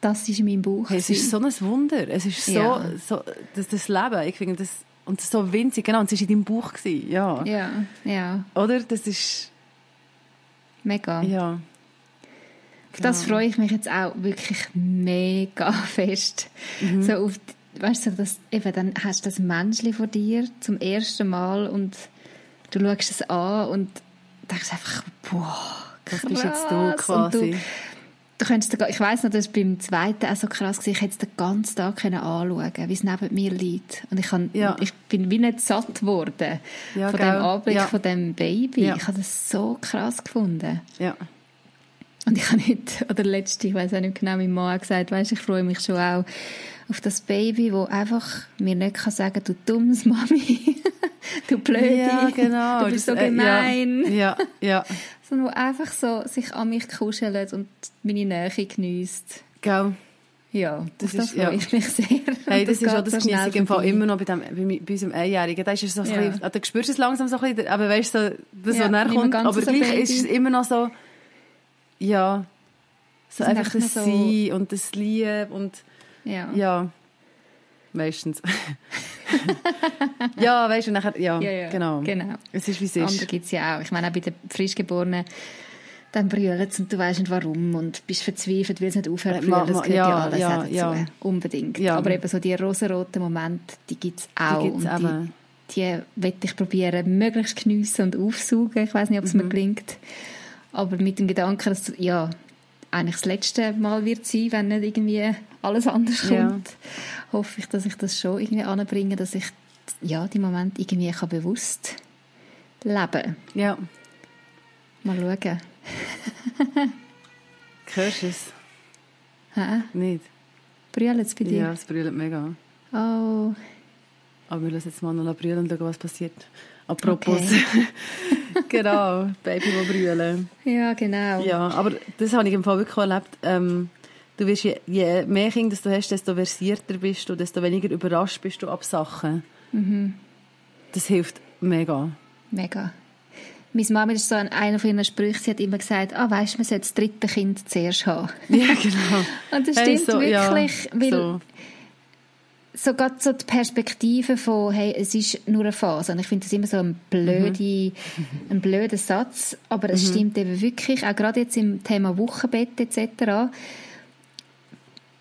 das ist in meinem Buch. Hey, es ist so ein Wunder. Es ist so, ja. so das, das Leben. Ich finde das, und so winzig. Genau, und es war in deinem Buch. Gewesen. Ja. ja, ja. Oder? Das ist... Mega. Ja. Auf das ja. freue ich mich jetzt auch wirklich mega fest. Mhm. So auf, weißt du, das, eben, dann hast du das Menschli vor dir zum ersten Mal und du schaust es an und denkst einfach, boah, krass. Das bist jetzt du quasi du könntest, ich weiss noch, das war beim zweiten auch so krass gewesen. Ich hätte es den ganzen Tag anschauen wie es neben mir liegt. Und ich, kann, ja. ich bin wie nicht satt geworden ja, von gell? dem Anblick ja. von dem Baby. Ich habe das so krass gefunden. Ja. Und ich habe nicht, oder letzte, ich weiß auch nicht genau, mein Mann hat gesagt, weißt, ich freue mich schon auch auf das Baby, wo einfach mir nicht kann sagen, du dummes Mami, du blöde, ja, genau. du bist so gemein. Äh, ja, ja, ja. Sondern wo einfach so sich an mich kuschelt und meine Nähe genießt. Gell. Ja, das, das ist, ja. ich mich sehr. Hey, das, das ist auch das so genieße ich im Fall immer noch bei, dem, bei, bei unserem Einjährigen. Da ist es so, ja. ein bisschen, da spürst du es langsam so ein bisschen, aber weißt du, so, das ja, so näher kommt. Aber so gleich Baby. ist es immer noch so, ja, so das einfach das so Sein und das Lieb und, ja. ja meistens. ja, weißt du, nachher, ja, ja, ja, genau. genau. Es ist, wie es ist. Andere gibt es ja auch. Ich meine, auch bei den Frischgeborenen, dann brüllen und du weißt nicht warum und bist verzweifelt, weil es nicht aufhört zu brüllen. Das gehört ja, ja alles ja, dazu. Ja. Unbedingt. Ja. Aber eben so die rosaroten Momente, die gibt es auch. Die gibt's und die, die werde ich probieren, möglichst geniessen und aufsaugen. Ich weiß nicht, ob es mhm. mir gelingt. Aber mit dem Gedanken, dass ja, eigentlich das letzte Mal wird sein, wenn nicht irgendwie alles anders kommt, ja. hoffe ich, dass ich das schon irgendwie anbringe, dass ich ja, die Momente irgendwie kann bewusst leben Ja. Mal schauen. Hörst du es? Hä? Nicht? Brüllt es bei dir? Ja, es brüllt mega. Oh. Aber wir lassen jetzt mal noch brüllen und schauen, was passiert. Apropos. Okay. genau, Baby, die brüllen. Ja, genau. Ja, aber das habe ich im Fall wirklich erlebt. Ähm, du wirst, je, je mehr Kinder du hast, desto versierter bist du, desto weniger überrascht bist du ab Sachen. Mhm. Das hilft mega. Mega. Meine Mama ist so an einer von ihren Sprüchen, sie hat immer gesagt, ah, weißt du, man sollte das dritte Kind zuerst haben. Ja, genau. Und das stimmt hey, so, wirklich, ja, weil so. so gerade so die Perspektive von, hey, es ist nur eine Phase. Und ich finde das immer so ein blöder, mhm. ein blöder Satz, aber es mhm. stimmt eben wirklich, auch gerade jetzt im Thema Wochenbett etc.,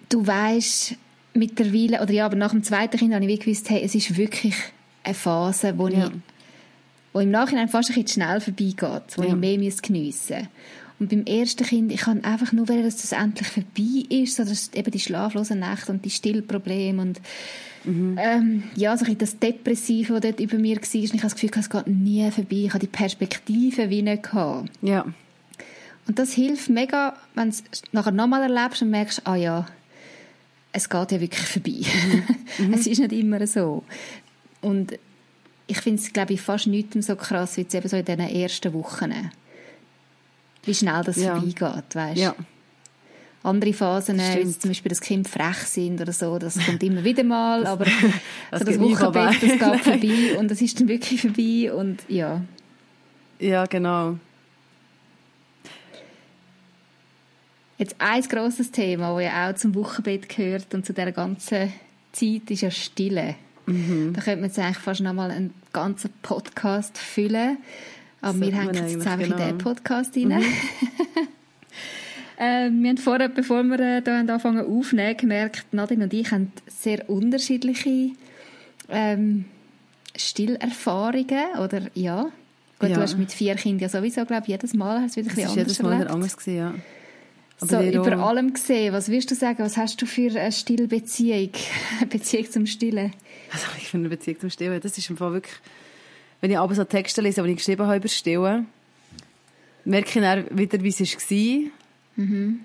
du weißt mittlerweile, oder ja, aber nach dem zweiten Kind habe ich gewusst, hey, es ist wirklich eine Phase, wo ja. ich wo im Nachhinein fast ein bisschen schnell vorbeigeht, wo ja. ich mehr geniessen muss. Und beim ersten Kind, ich kann einfach nur wollen, dass das endlich vorbei ist, dass eben die schlaflosen Nächte und die Stillprobleme und mhm. ähm, ja, so ein das Depressive, das dort über mir war. Ich habe das Gefühl, es geht nie vorbei. Ich habe die Perspektive wie nicht gehabt. Ja. Und das hilft mega, wenn du es nachher nochmal erlebst und merkst, ah ja, es geht ja wirklich vorbei. Mhm. es ist nicht immer so. Und ich finde es, glaube ich, fast nichts so krass, wie jetzt eben so in diesen ersten Wochen. Wie schnell das ja. vorbeigeht, weißt ja. Andere Phasen, jetzt zum Beispiel, dass Kinder frech sind oder so, das kommt immer wieder mal, das, aber das, so das Wochenbett, das geht vorbei und das ist dann wirklich vorbei und ja. Ja, genau. Jetzt ein grosses Thema, das ja auch zum Wochenbett gehört und zu dieser ganzen Zeit, ist ja Stille. Mhm. Da könnte man jetzt eigentlich fast noch mal einen ganzen Podcast füllen. Aber wir hängen jetzt einfach genau. in diesen Podcast rein. Mhm. äh, wir haben vorher, bevor wir äh, hier anfangen aufnehmen, gemerkt, Nadine und ich haben sehr unterschiedliche ähm, Stillerfahrungen. Oder ja, Gut, ja. du hast mit vier Kindern ja sowieso, glaube ich, jedes Mal hast du wieder ein bisschen anders jedes Mal erlebt. anders gewesen, ja. So über allem gesehen, was wirst du sagen, was hast du für eine Stillbeziehung, eine Beziehung zum Stillen? Also ich finde eine Beziehung zum Stillen, das ist im Fall wirklich, wenn ich aber so Texte lese, die ich geschrieben habe über Stillen, merke ich dann wieder, wie es war. Mhm.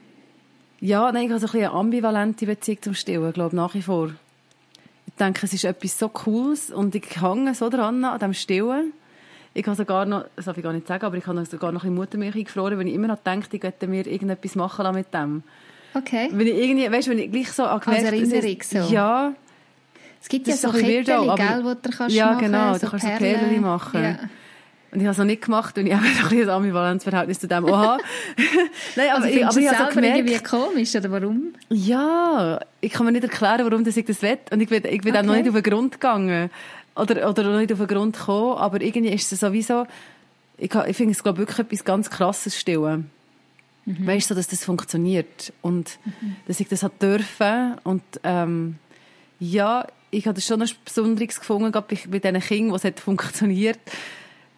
Ja, nein, ich habe so ein eine ambivalente Beziehung zum Stillen, glaube nach wie vor. Ich denke, es ist etwas so Cooles und ich hänge so dran an dem Stillen. Ich habe sogar noch, das darf ich gar nicht sagen, aber ich habe sogar noch in Muttermilch gefroren, wenn ich immer noch denke, ich könnte mir irgendetwas machen mit dem. Okay. Wenn ich irgendwie, weißt du, wenn ich gleich so gemerkt, Als Erinnerung so. Ja. Es gibt ja so Kettchen, gell, wo du kannst Ja, machen, genau, so du kannst Perlen. so Perlen machen. Ja. Und ich habe es noch nicht gemacht und ich habe ein bisschen ein Ambivalenzverhältnis zu dem Oha. Nein, aber, also ich, aber ich habe so gemerkt, irgendwie komisch, oder warum? Ja, ich kann mir nicht erklären, warum das ich das will. Und ich bin, ich bin okay. noch nicht auf den Grund gegangen. Oder, oder noch nicht auf den Grund gekommen. Aber irgendwie ist es sowieso, ich, ich finde es, glaube wirklich etwas ganz krasses Stillen. Mhm. Weißt du, dass das funktioniert. Und mhm. dass ich das hat dürfen. Und, ähm, ja, ich habe das schon etwas Besonderes gefunden, gerade bei, bei diesen Kindern, wo es hat funktioniert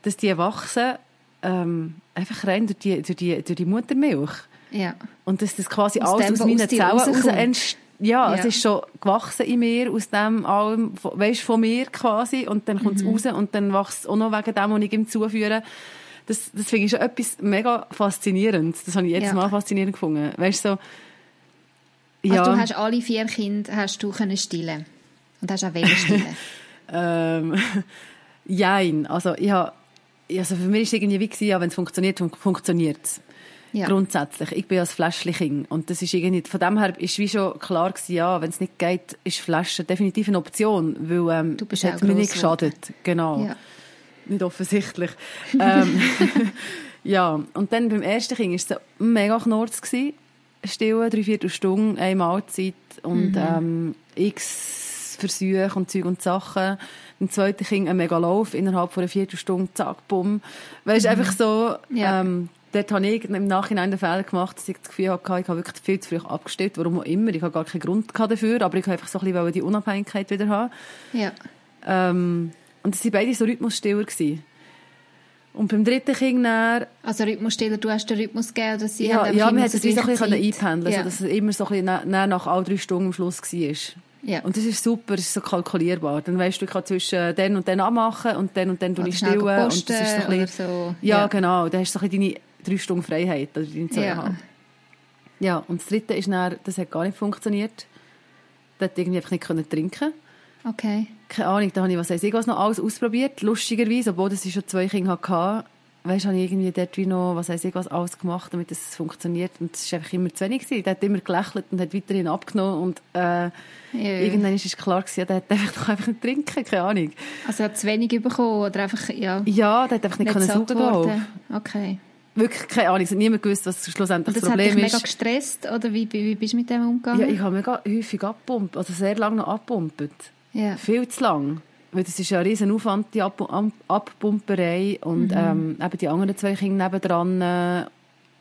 dass die wachsen ähm, einfach rein durch die, durch die, durch die Muttermilch. Ja. Und dass das quasi aus alles aus meinen Zellen raus entsteht. Ja, ja, es ist schon gewachsen in mir, aus dem allem, weißt, von mir quasi, und dann kommt es mhm. raus und dann wächst es auch noch wegen dem, was ich ihm zuführe. das, das finde ich schon etwas mega faszinierendes. Das habe ich jetzt ja. mal faszinierend gefunden. Weißt so, ja. Also du hast alle vier Kinder hast du können stillen und hast auch welche stillen? ähm, jein. Also ich habe, also für mich war es irgendwie wie gewesen, ja, wenn es funktioniert, funktioniert es. Ja. Grundsätzlich. Ich bin ja ein Fläschchen und das ist irgendwie, von dem her ist wie schon klar gewesen, ja, wenn es nicht geht, ist Flasche definitiv eine Option, weil ähm, du bist es hat mir nicht geschadet. Genau. Ja. Nicht offensichtlich. ähm, ja, und dann beim ersten Kind war es mega knurz gewesen. Stillen, drei, vier Stunden, eine Mahlzeit und mhm. ähm, x Versuche und Zeug und Sachen. Im zweiten Kind ein mega Lauf innerhalb von einer Viertelstunde, zack, bumm. Weißt, mhm. einfach so, ja. ähm, dort habe ich im Nachhinein den Fehler gemacht, dass ich das Gefühl hatte, ich habe wirklich viel zu früh abgestellt, warum auch immer. Ich habe gar keinen Grund dafür, aber ich habe einfach so ein bisschen die Unabhängigkeit wieder haben. Ja. Ähm, und es waren beide so Rhythmusstiller. Gewesen. Und beim dritten Kind dann... Also Rhythmusstiller, du hast den Rhythmus gegeben, dass sie Ja, ja wir hätten es wie so ein bisschen einpendeln ja. dass es immer so ein bisschen nach all drei Stunden am Schluss war. Ja. Und das ist super, das ist so kalkulierbar. Dann weißt du, ich kann zwischen den und den anmachen und dann und dann tue ich stillen. Und das ist so ein bisschen, so. Ja, ja, genau. Dann hast du so ein bisschen deine drei Stunden Freiheit, oder deine zweieinhalb. Ja. ja, und das dritte ist dann, das hat gar nicht funktioniert. Da hat irgendwie einfach nicht können trinken Okay. Keine Ahnung, da habe ich, was weiß ich, was noch alles ausprobiert. Lustigerweise, obwohl ich schon zwei Kinder hatte, weißt, habe ich irgendwie dort wie noch, was weiß ich, was alles gemacht, damit es funktioniert. Und es war einfach immer zu wenig gewesen. Der hat immer gelächelt und hat weiterhin abgenommen und, äh, ja. irgendwann ist es klar gewesen, der hat einfach doch einfach nicht trinken, keine Ahnung. Also er hat zu wenig bekommen oder einfach, ja. Ja, der hat einfach nicht, nicht können saugen Okay. Wirklich keine Ahnung, es hat niemand gewusst, was schlussendlich das, das Problem ist. Das hat dich mega gestresst, oder wie, wie bist du mit dem umgegangen? Ja, ich habe mega häufig abgepumpt, also sehr lange noch abgepumpt. Ja. Viel zu lang. Weil das ist ja ein riesen Aufwand, die Ab Abpumperei und mhm. ähm, eben die anderen zwei Kinder nebendran.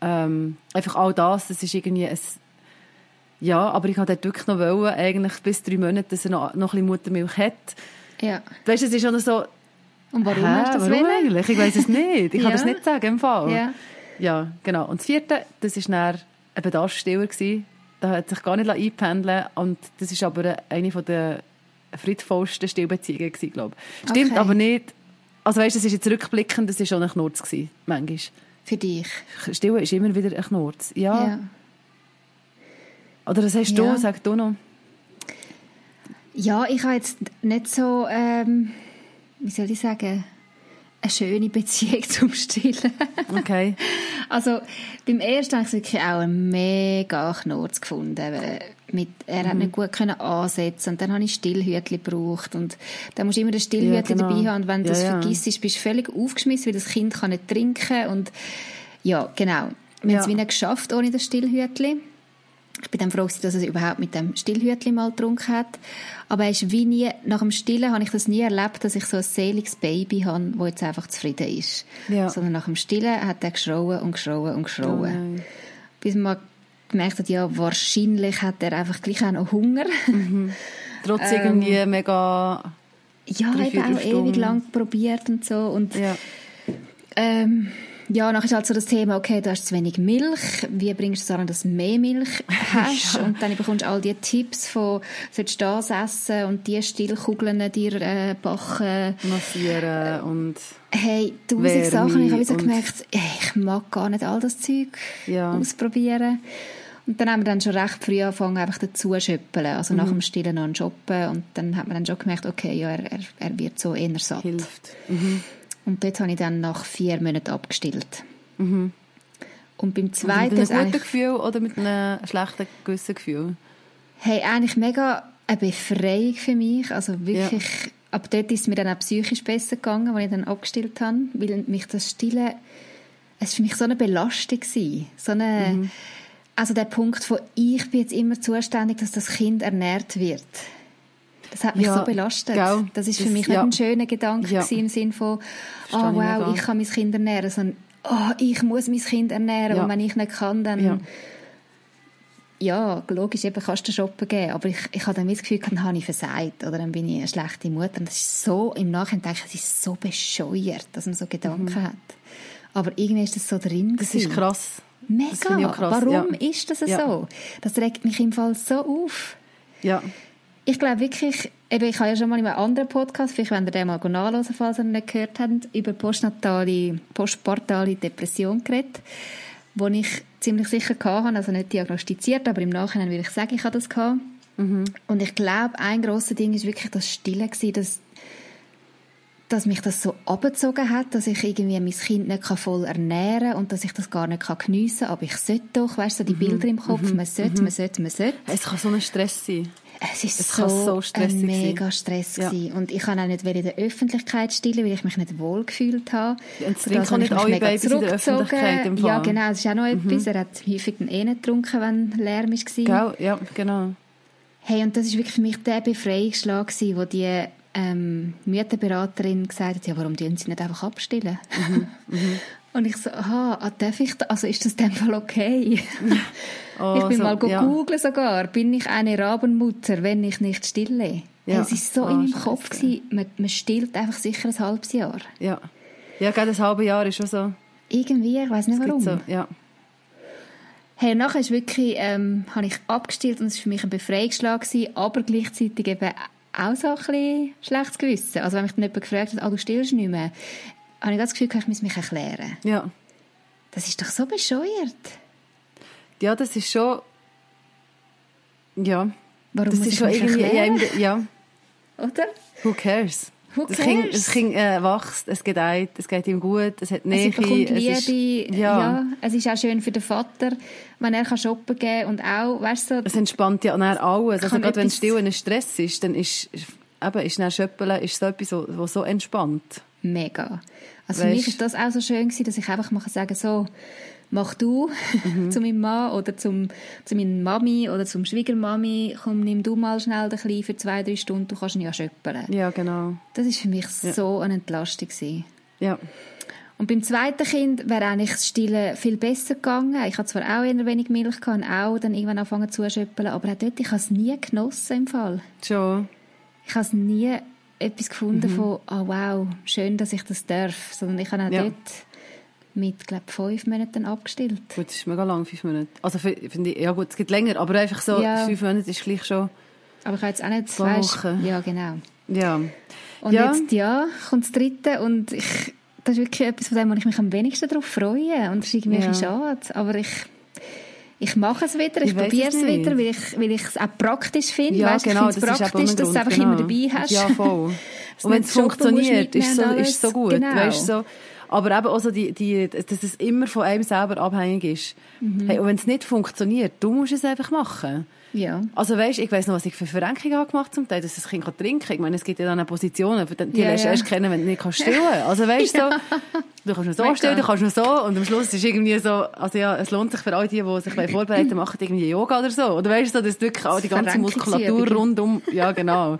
Ähm, einfach all das, das ist irgendwie ein... Ja, aber ich wollte wirklich noch wollen, eigentlich bis drei Monate, dass er noch, noch ein bisschen Muttermilch hat. Ja. Weißt du, es ist schon so... Und warum Hä, hast du das warum eigentlich? Ich weiß es nicht. Ich ja. kann das nicht sagen im Fall. Ja. ja, genau. Und das vierte, das war dann ein Bedarfsstiller. Da hat sich gar nicht einpendeln Und das ist aber eine der friedvollsten Stillbeziehungen gewesen, glaube ich. Stimmt okay. aber nicht. Also weißt, du, das ist jetzt rückblickend, das war schon ein Knurz gewesen, manchmal. Für dich? Stillen ist immer wieder ein Knurz. Ja. ja. Oder was hast ja. du? Sag du noch. Ja, ich habe jetzt nicht so, ähm, wie soll ich sagen, eine schöne Beziehung zum Stillen. Okay. Also beim ersten habe ich wirklich auch einen mega Knurz gefunden. Mit, er hat mhm. nicht gut können ansetzen und dann habe ich Stillhütli gebraucht und dann musst du immer das Stillhütli ja, genau. dabei haben und wenn du ja, das ja. vergisst, bist du völlig aufgeschmissen, weil das Kind kann nicht trinken und ja, genau. Wir ja. haben es wieder geschafft ohne das Stillhütli. Ich bin dann froh, dass er überhaupt mit dem Stillhütli mal getrunken hat. Aber er ist wie nie, nach dem Stillen habe ich das nie erlebt, dass ich so ein seliges Baby habe, das jetzt einfach zufrieden ist. Ja. Sondern nach dem Stillen hat er geschrauen und geschrauen und geschrauen. Oh Bis man gemerkt hat, ja, wahrscheinlich hat er einfach gleich auch noch Hunger. Mhm. Trotz ähm, irgendwie mega... Ja, eben auch Stunden. ewig lang probiert und so. Und ja. ähm, ja, nachher ist halt so das Thema, okay, du hast zu wenig Milch, wie bringst du es an, dass du mehr Milch hast? ja. Und dann bekommst du all die Tipps von, sollst du das essen und die Stillkugeln dir äh, backen. Massieren und... Hey, tausend Sachen. Ich habe so gemerkt, ey, ich mag gar nicht all das Zeug ja. ausprobieren. Und dann haben wir dann schon recht früh angefangen, einfach dazu zu schöppeln. Also mhm. nach dem Stillen noch ein Shoppen. Und dann hat man dann schon gemerkt, okay, ja, er, er, er wird so eher satt. Hilft. Mhm. Und dort habe ich dann nach vier Monaten abgestillt. Mhm. Und beim zweiten... mit einem guten Gefühl oder mit einem schlechten gewissen Gefühl? Hey, eigentlich mega eine Befreiung für mich. Also wirklich... Ja. Aber dort ist es mir dann auch psychisch besser gegangen, als ich dann abgestillt habe, weil mich das Stillen, es war für mich so eine Belastung gewesen. So eine, mhm. also der Punkt von, ich bin jetzt immer zuständig, dass das Kind ernährt wird. Das hat mich ja, so belastet. Gell? Das ist für mich das, ja. nicht ein schöner Gedanke ja. im Sinne von, oh wow, ich, ich kann mein Kind ernähren, sondern oh, ich muss mein Kind ernähren ja. und wenn ich nicht kann, dann ja, ja logisch, eben kannst du shoppen geben, aber ich, ich habe dann das Gefühl, dann habe ich versagt oder dann bin ich eine schlechte Mutter und das ist so, im Nachhinein denke ich, es ist so bescheuert, dass man so Gedanken mhm. hat. Aber irgendwie ist das so drin. Das gewesen. ist krass. Mega. Krass. Warum ist das so? Das regt mich im Fall so auf. Ja. Ich glaube wirklich, eben, ich habe ja schon mal in einem anderen Podcast, vielleicht wenn ihr den mal nachhören, falls ihr ihn nicht gehört habt, über postnatale, postpartale Depression geredet, wo ich ziemlich sicher hatte, also nicht diagnostiziert, aber im Nachhinein würde ich sagen, ich habe das gehabt. Mhm. Und ich glaube, ein grosses Ding ist wirklich das Stille gewesen, dass dass mich das so abgezogen hat, dass ich irgendwie mein Kind nicht voll ernähren kann und dass ich das gar nicht geniessen kann. Aber ich sollte doch, weißt du, so die mhm. Bilder im Kopf, mhm. man sollte, mhm. man sollte, man sollte. Es kann so ein Stress sein. Es ist es so, so ein mega Stress ja. Und ich kann auch nicht in der Öffentlichkeit stillen, weil ich mich nicht wohl gefühlt habe. Und es trinken nicht alle Babys in der Öffentlichkeit im Fall. Ja, genau, das ist auch noch mhm. etwas. Er hat häufig dann eh nicht getrunken, wenn Lärm war. Genau, ja, genau. Hey, und das ist wirklich für mich der Befreiungsschlag wo die ähm, Mütterberaterin gesagt hat, ja, warum tun sie nicht einfach abstillen? Mhm. Mhm. Und ich so, aha, ah, darf ich da, also ist das in dem Fall okay? Oh, ich bin so, mal ja. googlen sogar, bin ich eine Rabenmutter, wenn ich nicht stille? Ja. Es ist so oh, in meinem Kopf gewesen, man, man stillt einfach sicher ein halbes Jahr. Ja, ja gerade ein halbes Jahr ist schon so. Irgendwie, ich weiß nicht warum. So, ja. Hey, nachher ist wirklich, ähm, habe ich abgestillt und es war für mich ein Befreiungsschlag gewesen, aber gleichzeitig eben auch so ein bisschen schlechtes Gewissen. Also wenn mich dann jemand gefragt hat, ah, du stillst nicht mehr, habe ich das Gefühl, ich muss mich erklären. Ja. Das ist doch so bescheuert. Ja, das ist schon... Ja. Warum das muss ist ich schon mich irgendwie... Erklären? Ja. Oder? Who cares? Who das cares? Kind, das Kind äh, wächst, es gedeiht, es geht ihm gut, es hat Nähe. Es bekommt Liebe, es ist, ja. ja. Es ist auch schön für den Vater, wenn er kann shoppen gehen und auch, weißt du... Es entspannt ja nachher alles. Also gerade wenn es still ein Stress ist, dann ist, eben, ist dann Schöppeln ist so etwas, was so entspannt. Mega. Also weißt? für mich ist das auch so schön gewesen, dass ich einfach mal sagen so mach du mhm. zu meinem Mann oder zum, zu meiner Mami oder zum Schwiegermami, komm, nimm du mal schnell den Kleinen für zwei, drei Stunden, du kannst ihn ja schöppeln. Ja, genau. Das ist für mich ja. so eine Entlastung gewesen. Ja. Und beim zweiten Kind wäre eigentlich das Stillen viel besser gegangen. Ich hatte zwar auch eher wenig Milch gehabt und auch dann irgendwann angefangen zu schöppeln, aber auch dort, ich habe es nie genossen im Fall. Schon. Ich habe es nie etwas gefunden mhm. von, oh wow, schön, dass ich das darf, sondern ich habe auch ja. dort mit, glaube fünf Monaten abgestillt. Gut, das ist mega lang, fünf Monate. Also, finde ich, ja gut, es geht länger, aber einfach so, ja. fünf Monate ist gleich schon... Aber ich habe jetzt auch nicht... Zwei Wochen. Ja, genau. Ja. Und ja. jetzt, ja, kommt das dritte und ich, das ist wirklich etwas, von dem ich mich am wenigsten darauf freue. Und das ist irgendwie ja. schade. Aber ich, ich mache es wieder, ich, ich probiere es wieder, weil ich, weil ich es auch praktisch finde. Ja, weißt, genau, ich finde es praktisch, dass du es einfach genau. immer dabei hast. Ja, voll. und wenn es funktioniert, ist so, ist so gut. Genau. Weißt, so, aber eben auch so, die, die, dass es immer von einem selber abhängig ist. Mhm. Hey, und wenn es nicht funktioniert, du musst es einfach machen. Ja. Also weißt, ich weiß noch, was ich für Verrenkungen habe gemacht zum Teil, dass das Kind trinken kann. Ich meine, es gibt ja dann Positionen, die ja, lernst du ja. erst kennen, wenn du nicht stillen kannst. Also weißt ja. so, du kannst nur so stillen, du kannst nur so und am Schluss ist irgendwie so, also ja, es lohnt sich für alle die, die sich vorbereiten, machen irgendwie Yoga oder so. Oder weißt du, so, dass wirklich auch die ganze Muskulatur rundum, ja genau.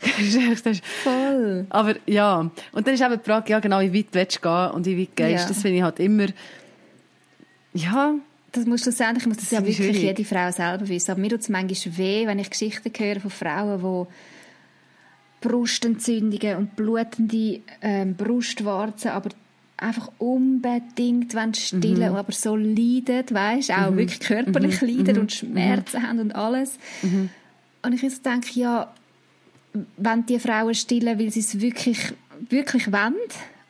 Voll. Aber ja, und dann ist eben die Frage, ja genau, wie weit willst du gehen und wie weit gehst ja. Das finde ich halt immer, ja. Das muss schlussendlich, muss das, das ja wirklich schwierig. jede Frau selber wissen. Aber mir tut es manchmal weh, wenn ich Geschichten höre von Frauen, die Brustentzündungen und blutende ähm, Brustwarzen, aber einfach unbedingt wenn stillen, mhm. aber so leiden, weißt, auch mhm. wirklich körperlich mhm. leiden und mhm. Schmerzen haben und alles. Mhm. Und ich jetzt denke, ja, wenn die Frauen stillen, weil sie es wirklich, wirklich wollen?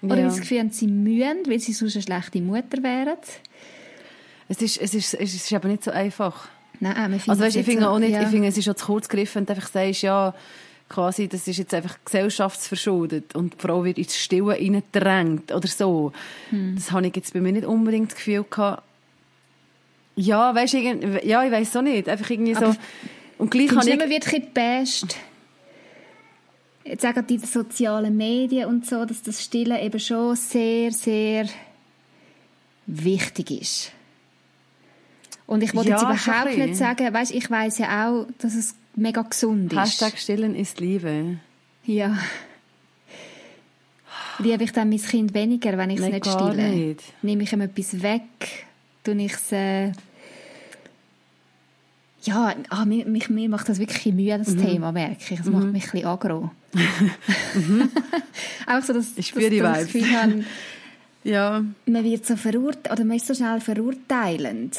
Oder ja. weil sie das Gefühl haben, sie mühen, weil sie sonst eine schlechte Mutter wären? Es ist, es ist, es ist aber nicht so einfach. Nein, man also weißt, ich finde auch nicht, ja. ich finde, es ist schon zu kurz gegriffen, wenn du einfach sagst, ja, quasi, das ist jetzt einfach gesellschaftsverschuldet und die Frau wird ins Stillen reingedrängt oder so. Hm. Das habe ich jetzt bei mir nicht unbedingt das Gefühl gehabt. Ja, weißt du, ja, ich weiß so nicht. Einfach irgendwie so. und gleich kann ich... man wird ein bisschen jetzt sagen die sozialen Medien und so, dass das Stillen eben schon sehr, sehr wichtig ist. Und ich wollte ja, jetzt überhaupt nicht sagen, weißt, ich weiß ja auch, dass es mega gesund ist. Hashtag Stillen ist Liebe. Ja. Liebe ich dann mein Kind weniger, wenn ich es nicht stille? Nicht. Nehme ich ihm etwas weg? Tue ich es äh, ja, ah, mir, mich, mir macht das wirklich Mühe, das mhm. Thema, merke ich. Das mhm. macht mich ein bisschen aggro. mhm. Auch so, dass, ich spüre die das Gefühl habe, ja. man wird so verurteilt, oder man ist so schnell verurteilend.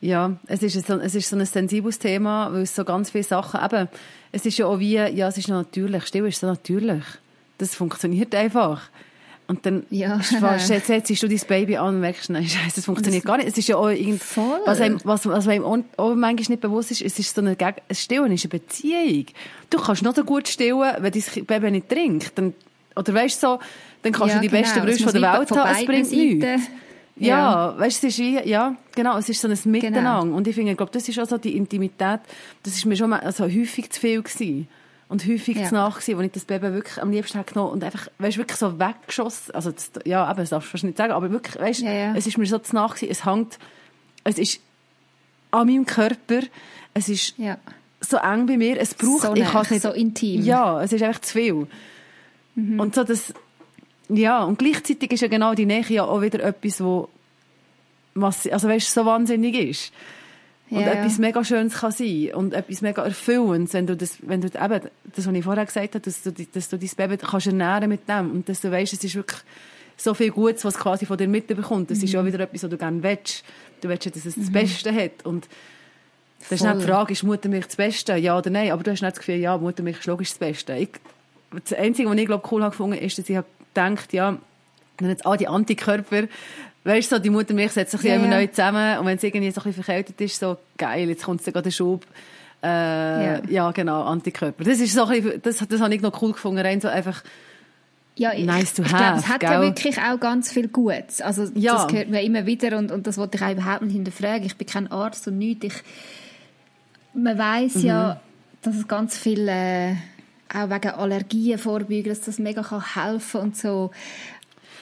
Ja, es ist, so, es ist so ein sensibles Thema, weil es so ganz viele Sachen, eben, es ist ja auch wie, ja, es ist natürlich, still ist so natürlich. Das funktioniert einfach. Und dann ja. setzt du dein Baby an und merkst, nein, scheiße, das funktioniert das gar nicht. Es ist ja auch irgendwie, Voll. was einem, was, was einem auch, manchmal nicht bewusst ist, es ist so eine, ein Stillen ist eine Beziehung. Du kannst noch so gut stillen, wenn dein Baby nicht trinkt. Dann, oder weißt du so, dann kannst ja, du die genau. besten Brüste der Welt haben, es bringt nichts. Ja, ja. weißt du, es ist wie, ja, genau, es ist so ein genau. Miteinander. Genau. Und ich finde, ich glaube, das ist auch so die Intimität, das ist mir schon mal, also häufig zu viel gewesen. Und häufig ja. zu nach gewesen, wo ich das Baby wirklich am liebsten habe genommen und einfach, weißt wirklich so weggeschossen. Also, das, ja, aber das darfst du nicht sagen, aber wirklich, weißt ja, ja. es ist mir so zu nach gewesen, es hängt, es ist an meinem Körper, es ist so eng bei mir, es braucht, so ich kann es nicht. So intim. Ja, es ist einfach zu viel. Mhm. Und so das, ja, und gleichzeitig ist ja genau die Nähe ja auch wieder etwas, wo, was, also weißt, so wahnsinnig ist. Und ja, etwas ja. mega Schönes kann sein. Und etwas mega Erfüllendes, wenn du das, wenn du eben, das, was ich vorher gesagt habe, dass du, dass du dein Baby kannst ernähren mit dem. Und dass du weißt, es ist wirklich so viel Gutes, was quasi von dir mitbekommt. Das mhm. ist ja wieder etwas, was du gerne willst. Du willst, dass es mhm. das Beste hat. Und das ist nicht die Frage, ist Muttermilch das Beste? Ja oder nein? Aber du hast nicht das Gefühl, ja, Muttermilch ist logisch das Beste. Ich, das Einzige, was ich, glaube cool habe gefunden, ist, dass ich gedacht, ja, wenn jetzt all die Antikörper weißt du, so, die Mutter mich setzt sich ja, immer neu zusammen und wenn es irgendwie so ein bisschen verkältet ist, so geil, jetzt kommt gerade der Schub. Äh, ja. ja. genau, Antikörper. Das ist so ein bisschen, das, das habe ich noch cool gefunden, rein so einfach ja, nice to ich, have. Glaube, es hat gell? ja wirklich auch ganz viel Gutes. Also, ja. das hört man immer wieder und, und das wollte ich auch überhaupt nicht hinterfragen. Ich bin kein Arzt und nichts. Ich, man weiß mhm. ja, dass es ganz viel, äh, auch wegen Allergien vorbeugen, dass das mega kann helfen und so.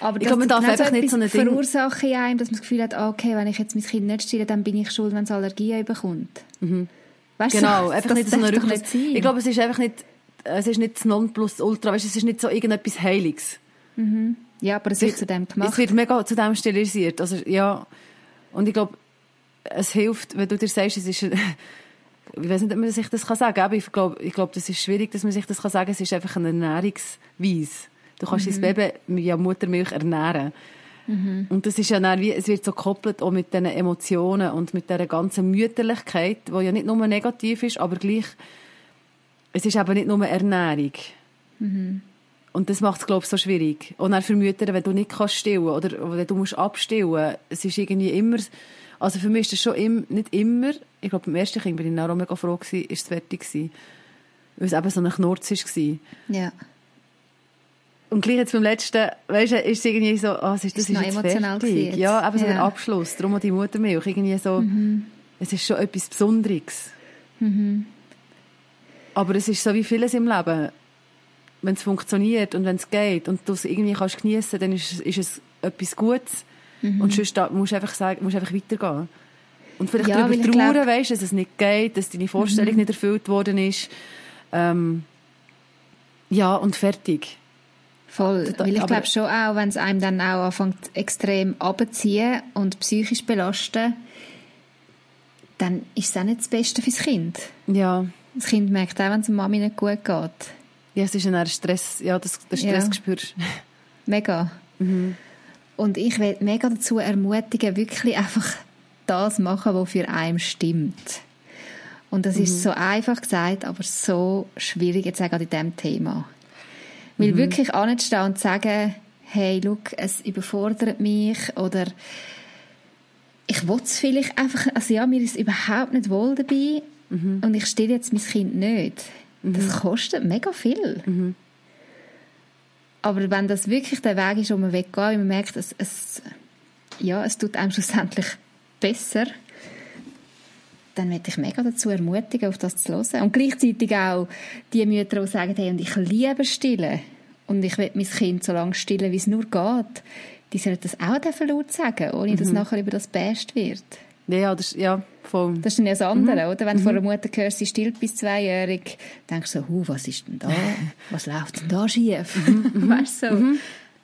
Aber ich glaube, man darf einfach nicht so eine Verursache in einem, dass man das Gefühl hat, okay, wenn ich jetzt mein Kind nicht stille, dann bin ich schuld, wenn es Allergien bekommt. Mhm. Weißt genau, du, einfach nicht so eine nicht Ich glaube, es ist einfach nicht, es ist nicht das Nonplusultra, weißt, es ist nicht so irgendetwas Heiliges. Mhm. Ja, aber es wird zu dem gemacht. Es wird mega zu dem stilisiert. Also, ja. Und ich glaube, es hilft, wenn du dir sagst, es ist, ich weiß nicht, ob man sich das sagen kann, aber ich glaube, ich glaube, das ist schwierig, dass man sich das sagen kann. Es ist einfach eine Ernährungsweise. Du kannst mhm. dein Baby mit Muttermilch ernähren. Mhm. Und das ist ja dann wie, es wird so gekoppelt auch mit diesen Emotionen und mit dieser ganzen Mütterlichkeit, die ja nicht nur negativ ist, aber gleich, es ist eben nicht nur Ernährung. Mhm. Und das macht es, glaube ich, so schwierig. Und dann für Mütter, wenn du nicht kannst stillen oder wenn du musst abstillen, es ist irgendwie immer, also für mich ist das schon im, nicht immer, ich glaube, beim ersten Kind bin ich auch mega froh gewesen, ist es fertig gewesen. Weil es eben so ein Knurz war. Ja. Und gleich jetzt beim letzten, weißt du, ist es irgendwie so, oh, das ist, das ist, ist jetzt emotional fertig. Jetzt. Ja, aber so ja. ein Abschluss. Darum auch die Muttermilch. Irgendwie so, mhm. es ist schon etwas Besonderes. Mhm. Aber es ist so wie vieles im Leben. Wenn es funktioniert und wenn es geht und du es irgendwie kannst geniessen, dann ist, ist es etwas Gutes. Mhm. Und sonst da, musst du einfach sagen, musst einfach weitergehen. Und vielleicht ja, darüber trauern, glaub... weißt, dass es nicht geht, dass deine Vorstellung mhm. nicht erfüllt worden ist. Ähm, ja, und fertig. Voll. Weil ich glaube schon auch, wenn es einem dann auch anfängt extrem abzuziehen und psychisch belasten, dann ist es auch nicht das Beste fürs Kind. Ja. Das Kind merkt auch, wenn es der Mami nicht gut geht. Ja, es ist ein Stress, ja, das, den Stress ja. spürst Mega. Mhm. Und ich will mega dazu ermutigen, wirklich einfach das machen, was für einen stimmt. Und das mhm. ist so einfach gesagt, aber so schwierig jetzt auch in diesem Thema. Weil mhm. wirklich anzustehen und zu sagen, hey, look, es überfordert mich oder ich will es vielleicht einfach, also ja, mir ist überhaupt nicht wohl dabei mhm. und ich stille jetzt mein Kind nicht. Mhm. Das kostet mega viel. Mhm. Aber wenn das wirklich der Weg ist, wo man weggeht, und man merkt, es, es, ja, es tut einem schlussendlich besser, dann möchte ich mega dazu ermutigen, auf das zu hören. Und gleichzeitig auch die Mütter, die sagen, hey, und ich liebe Stillen und ich will mein Kind so lange stillen, wie es nur geht, die sollen das auch laut sagen, ohne dass mhm. nachher über das best wird. Ja, das, ja, voll. Das ist dann ja das andere, mhm. oder? Wenn du mhm. von einer Mutter hörst, sie stillt bis zweijährig, denkst du so, huh, was ist denn da? Was läuft denn da schief? Mhm. mhm. weißt du, so. Mhm.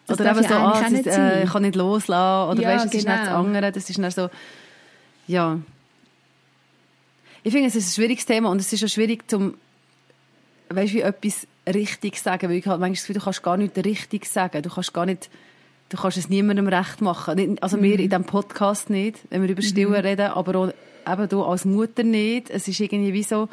Oder eben so, ah, ist, äh, ich kann nicht loslassen, oder ja, weißt, das genau. ist nicht das andere, das ist dann so, ja, ich finde, es ist ein schwieriges Thema und es ist auch schwierig, zum, weißt, wie etwas richtig sagen, weil ich halt manchmal das Gefühl, du kannst gar nicht richtig sagen, du kannst gar nicht du kannst es niemandem recht machen. Also mhm. wir in diesem Podcast nicht, wenn wir über Stillen mhm. reden, aber auch eben du als Mutter nicht. Es ist irgendwie wie so,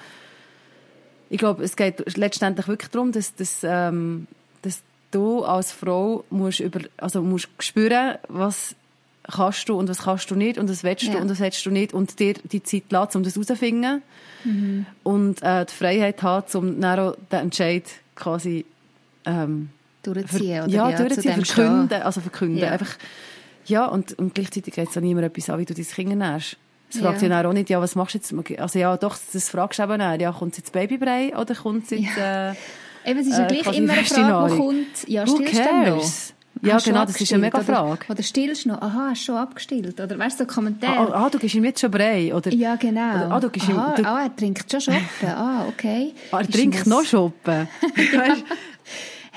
ich glaube, es geht letztendlich wirklich darum, dass, dass, ähm, dass du als Frau musst über, also musst spüren, was kannst du und was kannst du nicht und was willst du ja. und was willst du nicht und dir die Zeit lassen, um das herauszufinden mhm. und äh, die Freiheit haben, um dann auch den Entscheid quasi ähm, durchziehen oder ja, ja durchziehen, verkünden, also verkünden, ja. einfach ja und, und gleichzeitig geht es auch niemand etwas an, wie du dein Kind ernährst. Es fragt ja. auch nicht, ja, was machst du jetzt? Also ja, doch, das fragst du eben auch. Ja, kommt jetzt Babybrei oder kommt es jetzt... Ja. Äh, Eben, es ist ja äh, gleich immer eine Frage, wo kommt... Ja, du noch? Ja, hast genau, das ist eine mega Frage. Oder, oder stillst du noch? Aha, hast du schon abgestillt? Oder weißt du, so Kommentar. Ah, ah, ah, du gibst ihm jetzt schon Brei? Oder, ja, genau. Oder, ah, du gibst Aha, ihm, du, ah, er trinkt schon Schoppen. Ah, okay. Ah, er trinkt noch Schoppen?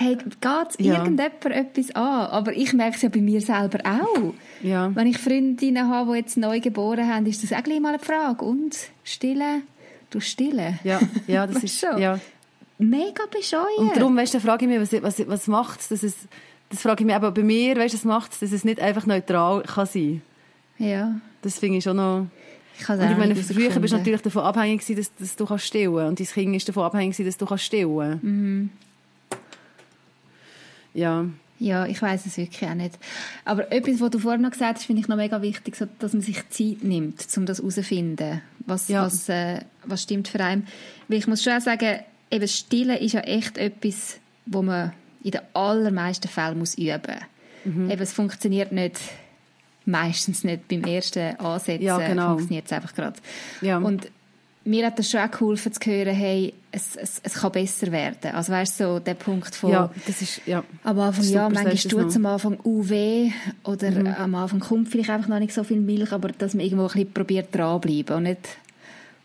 hey, geht ja. irgendjemand etwas an? Aber ich merke es ja bei mir selber auch. Ja. Wenn ich Freundinnen habe, die jetzt neu geboren haben, ist das auch gleich mal eine Frage. Und? Stillen? Du stillen? Ja, ja das ist schon. Ja. Mega bescheuert. Und darum, weißt du, frage ich mich, was, was, was macht es, dass es, das frage ich mich aber bei mir, weißt du, was macht es, dass es nicht einfach neutral kann sein Ja. Das finde ich schon noch... Ich und ich meine, früher bist du natürlich davon abhängig dass, dass du kannst stillen und dein Kind ist davon abhängig dass du kannst stillen. Mhm. Ja. Ja, ich weiß es wirklich auch nicht. Aber etwas, was du vorhin noch gesagt hast, finde ich noch mega wichtig, so, dass man sich Zeit nimmt, um das herauszufinden. Was, ja. was, äh, was stimmt für einen. Weil ich muss schon auch sagen, eben Stillen ist ja echt etwas, wo man in den allermeisten Fällen muss üben muss. Mhm. Eben, es funktioniert nicht, meistens nicht beim ersten Ansetzen. Ja, genau. Funktioniert es einfach gerade. Ja. Und mir hat das schon auch geholfen zu hören, hey, es, es, es kann besser werden. Also weißt du, so der Punkt von... Ja, das ist, ja. Am Anfang, ja, manchmal tut es am Anfang UW oder mhm. am Anfang kommt vielleicht einfach noch nicht so viel Milch, aber dass man irgendwo ein bisschen probiert dranbleiben und nicht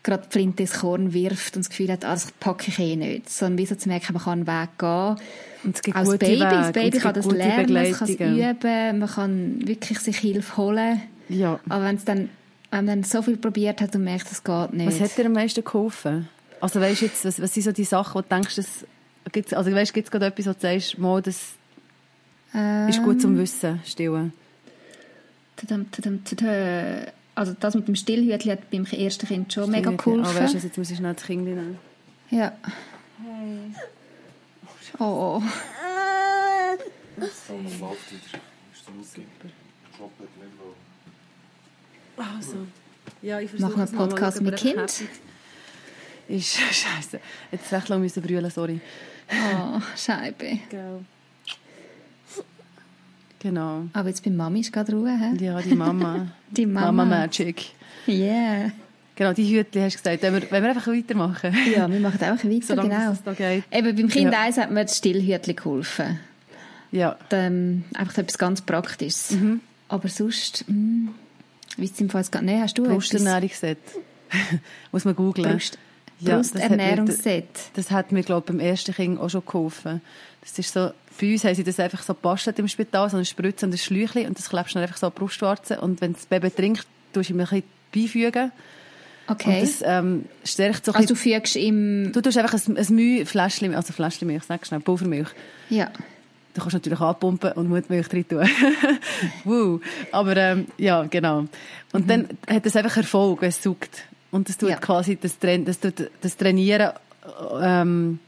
gerade Flint ins Korn wirft und das Gefühl hat, ah, das packe ich eh nicht. Sondern wie so zu merken, man kann einen Weg gehen. Und es gibt Als Baby, Wege. das Baby kann das lernen, man kann es üben, man kann wirklich sich Hilfe holen. Ja. Aber wenn es dann wenn man dann so viel probiert hat und merkt, es geht nicht. Was hat dir am meisten geholfen? Also weißt jetzt, was, was sind so die Sachen, wo du denkst, dass, gibt's, also weißt, gibt es gerade etwas, wo du sagst, mal, das ähm, ist gut zum Wissen, stillen? Also das mit dem Stillhütchen hat beim ersten Kind schon mega geholfen. Oh, weißt du, jetzt muss ich schnell das Kind nehmen. Ja. Hey. Oh. So, man läuft wieder. Ist super. Also, ja, ich Machen wir einen Podcast mit Kind? Ist scheiße. Jetzt recht lange müssen brüllen, sorry. Oh, Scheibe. Genau. Genau. Aber jetzt bei Mami ist gerade Ruhe, hä? Ja, die Mama. die Mama. Mama Magic. Yeah. Genau, die Hütchen hast du gesagt. Wenn wir, wenn wir einfach weitermachen. Ja, wir machen einfach weiter, Solange genau. Es da geht. Eben, beim Kind ja. 1 hat mir das Stillhütchen geholfen. Ja. Dann, einfach etwas ganz Praktisches. Mhm. Aber sonst... Mh, wie es im Fall gar nicht. Hast du Brusternährungsset. Muss man googeln. Brust ja, Brusternährungsset. Das, hat mir, glaube ich, beim ersten Kind auch schon geholfen. Das ist so, bei uns haben sie das einfach so gebastelt im Spital, so eine Spritze und ein Schläuchchen und das klebst du dann einfach so an die Brustwarze und wenn das Baby trinkt, tust du ihm ein bisschen beifügen. Okay. Und das ähm, stärkt so Also du fügst ihm... Du tust einfach ein, ein Mühfläschchen, also Fläschchen Milch, sag schnell, Pulvermilch. Ja. Du kannst natürlich anpumpen und Mutmilch drin tun. wow. Aber ähm, ja, genau. Und mhm. dann hat es einfach Erfolg, es saugt. Und das tut ja. quasi das, das, tut das Trainieren ähm,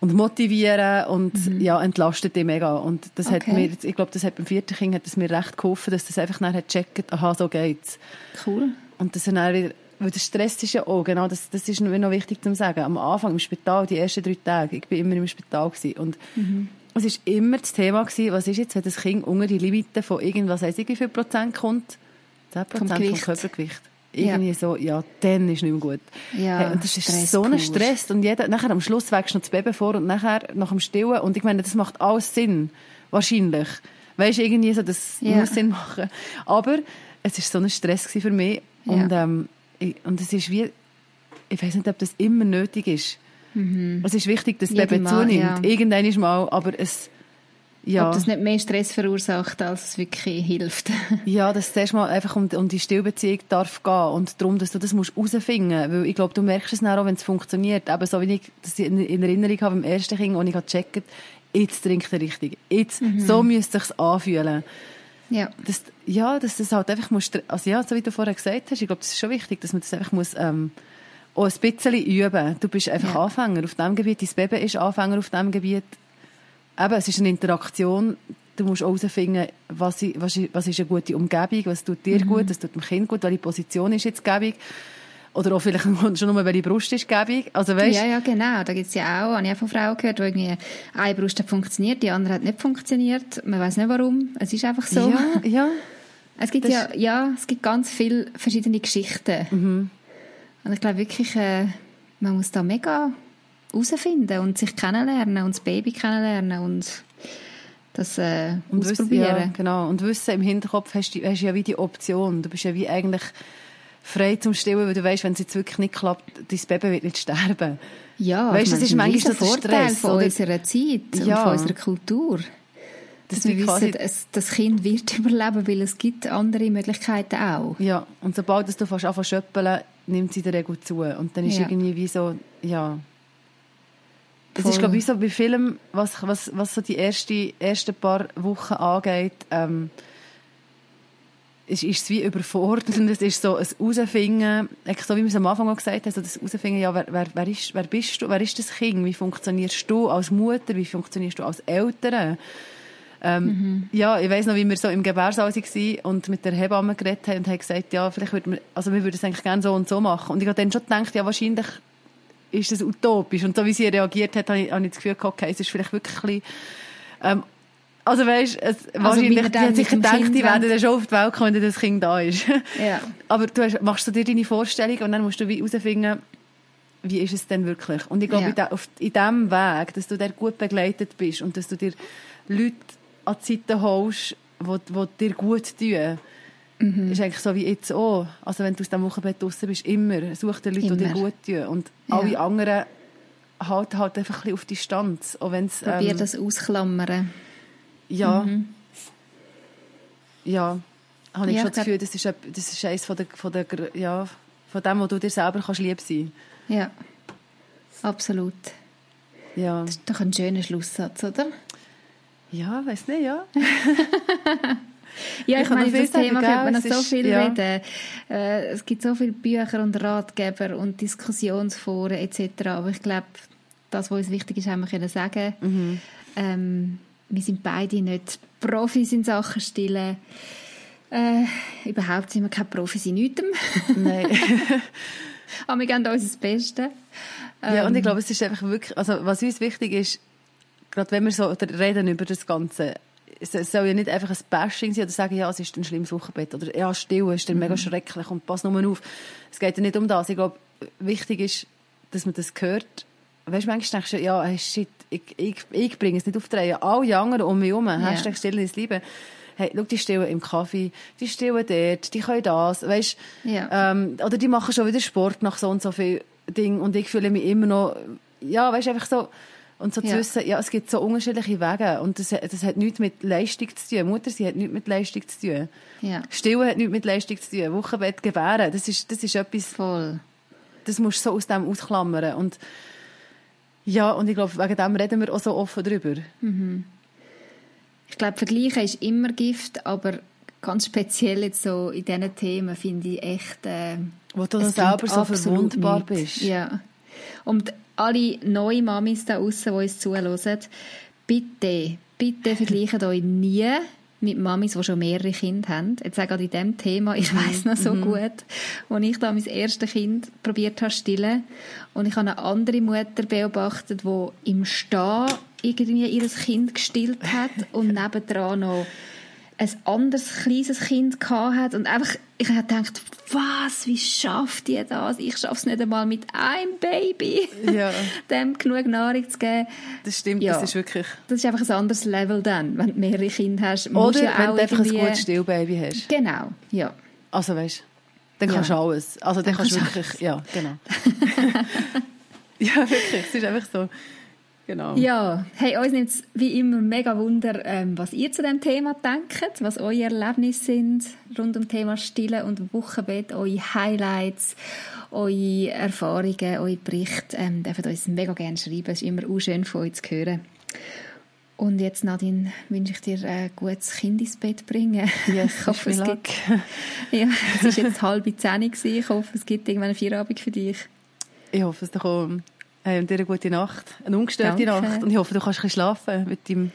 und motivieren und mhm. ja, entlastet dich mega. Und das okay. hat mir, ich glaube, das hat beim vierten Kind hat es mir recht geholfen, dass das einfach nachher checkt, aha, so geht's. Cool. Und das dann wieder, weil der Stress ist ja auch, genau, das, das ist noch wichtig zu sagen. Am Anfang im Spital, die ersten drei Tage, ich bin immer im Spital gewesen und mhm es war immer das Thema gewesen, was ist jetzt, wenn das Kind unter die Limite von irgendwas, weiss ich, wie viel Prozent kommt? 10 Prozent vom, vom Körpergewicht. Irgendwie ja. so, ja, dann ist nicht mehr gut. Ja, hey, und das ist Stress so ein Stress. Und jeder, nachher am Schluss wächst noch das Baby vor und nachher nach dem Stillen. Und ich meine, das macht alles Sinn. Wahrscheinlich. Weißt du, irgendwie so, das ja. muss Sinn machen. Aber es war so ein Stress für mich. Und, ja. ähm, ich, und es ist wie, ich weiß nicht, ob das immer nötig ist. Mhm. Es ist wichtig, dass das Leben zunimmt. Ja. Irgendwann ist mal, aber es, ja. Ob das nicht mehr Stress verursacht, als es wirklich hilft. ja, dass es erstmal einfach um, um die Stillbeziehung darf gehen und darum, dass du das musst herausfinden musst. Weil ich glaube, du merkst es dann auch, wenn es funktioniert. Eben so wie ich das in, in Erinnerung habe beim ersten Kind, als ich gecheckt jetzt trinkt er richtig. Jetzt, mhm. so müsste es sich anfühlen. Ja. Das, ja, dass das halt einfach muss, also ja, so wie du vorher gesagt hast, ich glaube, das ist schon wichtig, dass man das einfach muss, ähm, auch ein bisschen üben. Du bist einfach ja. Anfänger auf diesem Gebiet, dein Baby ist Anfänger auf diesem Gebiet. Eben, es ist eine Interaktion. Du musst herausfinden, was, was, was ist eine gute Umgebung, was tut dir mhm. gut, was tut dem Kind gut, welche Position ist jetzt gäbig. Oder auch vielleicht schon nur, welche Brust ist gäbig. Also, weißt, ja, ja, genau. Da gibt es ja auch, habe ich auch von Frauen gehört, wo irgendwie eine Brust hat funktioniert, die andere hat nicht funktioniert. Man weiß nicht warum. Es ist einfach so. Ja, ja. Es gibt ja, ja, es gibt ganz viele verschiedene Geschichten. Mhm. Und ich glaube wirklich, äh, man muss da mega herausfinden und sich kennenlernen und das Baby kennenlernen und das äh, und ausprobieren. Wissen, ja, genau. Und wissen, im Hinterkopf hast du, hast ja wie die Option. Du bist ja wie eigentlich frei zum Stillen, weil du weißt, wenn es jetzt wirklich nicht klappt, dein Baby wird nicht sterben. Ja, weißt, das ist manchmal ein Vorteil Stress, von oder? unserer Zeit ja. und von unserer Kultur. Dass wir wissen, es, das Kind wird überleben, weil es gibt andere Möglichkeiten auch. Ja, und sobald du fast anfängst zu schöppeln, nimmt sie in der Regel zu. Und dann ist ja. irgendwie wie so, ja... Das ist, glaube ich, so bei Filmen, was, was, was so die erste, ersten paar Wochen angeht, ähm, ist, ist es wie überfordert und es ist so ein Herausfinden, so wie wir es am Anfang auch gesagt haben, so das Herausfinden, ja, wer, wer, wer, ist, wer bist du, wer ist das Kind, wie funktionierst du als Mutter, wie funktionierst du als Eltern? Ähm, mhm. Ja, ich weiss noch, wie wir so im Gebärsaal waren und mit der Hebamme geredet haben und haben gesagt, ja, vielleicht würden wir, also wir würden es eigentlich gerne so und so machen. Und ich habe dann schon gedacht, ja, wahrscheinlich ist das utopisch. Und so wie sie reagiert hat, habe ich, habe ich das Gefühl gehabt, okay, es ist vielleicht wirklich ähm, also weißt, es, also wahrscheinlich, die hat sicher gedacht, die werden dann schon auf die Welt kommen, wenn das Kind da ist. Ja. Aber du hast, machst du dir deine Vorstellung und dann musst du herausfinden, wie ist es denn wirklich? Und ich glaube, ja. in diesem Weg, dass du da gut begleitet bist und dass du dir Leute an die Seite holst, die, die dir gut tun, mhm. ist eigentlich so wie jetzt auch. Also wenn du aus dem Wochenbett draußen bist, immer such dir Leute, immer. die dir gut tun. Und ja. alle anderen halt, halt einfach ein bisschen auf Distanz. Auch wenn's, Probier ähm, das ausklammern. Ja. Mhm. Ja. Habe ich ja, schon das Gefühl, das ist, das ist eines von der, von der, ja, von dem, wo du dir selber kannst lieb sein Ja. Absolut. Ja. Das ist doch ein schöner Schlusssatz, oder? Ja, weiß nicht, ja. ja, ich, ich meine, das Thema könnte man noch so viel ja. reden. Äh, es gibt so viele Bücher und Ratgeber und Diskussionsforen etc. Aber ich glaube, das, was uns wichtig ist, haben wir können sagen. Mhm. Ähm, wir sind beide nicht Profis in Sachen Stillen. Äh, überhaupt sind wir keine Profis in nichts. Nein. Aber wir geben uns das Beste. Ja, und ich ähm, glaube, es ist einfach wirklich, also was uns wichtig ist, gerade wenn wir so reden über das Ganze, es soll ja nicht einfach ein Bashing sein oder sagen, ja, es ist ein schlimmes Wochenbett oder ja, still ist dann mhm. mega schrecklich und pass nur auf. Es geht ja nicht um das. Ich glaube, wichtig ist, dass man das hört. Weißt du, manchmal denkst du, ja, shit, ich, ich, ich bringe es nicht auf die Reihe. Alle anderen um mich herum, yeah. Hashtag stilles Liebe. Hey, schau, die stillen im Kaffee, die stillen dort, die können das, weißt, yeah. ähm, oder die machen schon wieder Sport nach so und so viel Ding und ich fühle mich immer noch, ja, weißt, einfach so, und so zu wissen, ja, es gibt so unterschiedliche Wege und das, das hat nichts mit Leistung zu tun. Mutter, sie hat nichts mit Leistung zu tun. Ja. Stillen hat nichts mit Leistung zu tun. Wochenbett gebären, das ist, das ist etwas... Voll. Das musst du so aus dem ausklammern. Und ja, und ich glaube, wegen dem reden wir auch so offen drüber. Mhm. Ich glaube, Vergleichen ist immer Gift, aber ganz speziell jetzt so in diesen Themen finde ich echt... Äh, Wo du selber so verwundbar nicht. bist. Ja. Und alle neuen Mamis da draussen, die uns zuhören, bitte, bitte vergleicht euch nie mit Mamis, die schon mehrere Kinder haben. Jetzt sage ich in diesem Thema, ich mhm. weiß noch so mhm. gut, als ich da mein erstes Kind probiert habe stillen und ich habe eine andere Mutter beobachtet, die im Stehen irgendwie ihr Kind gestillt hat und nebendran noch ein anderes kleines Kind hat und einfach, ich habe gedacht, was, wie schafft ihr das? Ich schaffe es nicht einmal mit einem Baby, ja. dem genug Nahrung zu geben. Das stimmt, ja. das ist wirklich... Das ist einfach ein anderes Level dann, wenn du mehrere Kinder hast. Oder ja wenn du einfach ein gutes Stillbaby hast. Genau, ja. Also weißt, dann kannst du alles. Also dann, dann kannst du wirklich, alles. ja, genau. ja, wirklich, es ist einfach so... Genau. Ja, hey, uns nimmt es wie immer mega Wunder, ähm, was ihr zu dem Thema denkt, was eure Erlebnisse sind rund um das Thema Stille und Wochenbett, eure Highlights, eure Erfahrungen, eure Berichte. Ähm, dürft uns mega gerne schreiben. Es ist immer auch schön von euch zu hören. Und jetzt, Nadine, wünsche ich dir ein gutes Kind ins Bett bringen. Yes, ich hoffe, es gibt... ja, es war jetzt halb zehn. Ich hoffe, es gibt irgendwann eine Feierabend für dich. Ich hoffe, es kommt äh, dir eine gute Nacht, eine ungestörte Danke. Nacht. Und ich hoffe, du kannst ein bisschen schlafen mit deinem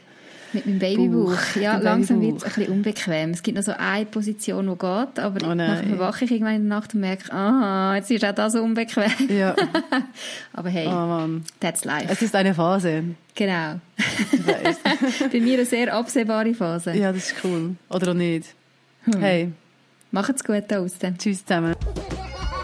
mit meinem Babybauch. Ja, langsam wird es ein bisschen unbequem. Es gibt noch so eine Position, die geht, aber oh manchmal wache ich irgendwann in der Nacht und merke, ah, jetzt ist auch das unbequem. Ja. aber hey, oh, that's life. Es ist eine Phase. Genau. Bei mir eine sehr absehbare Phase. Ja, das ist cool. Oder auch nicht. Hm. Hey. Macht's gut da. Tschüss zusammen.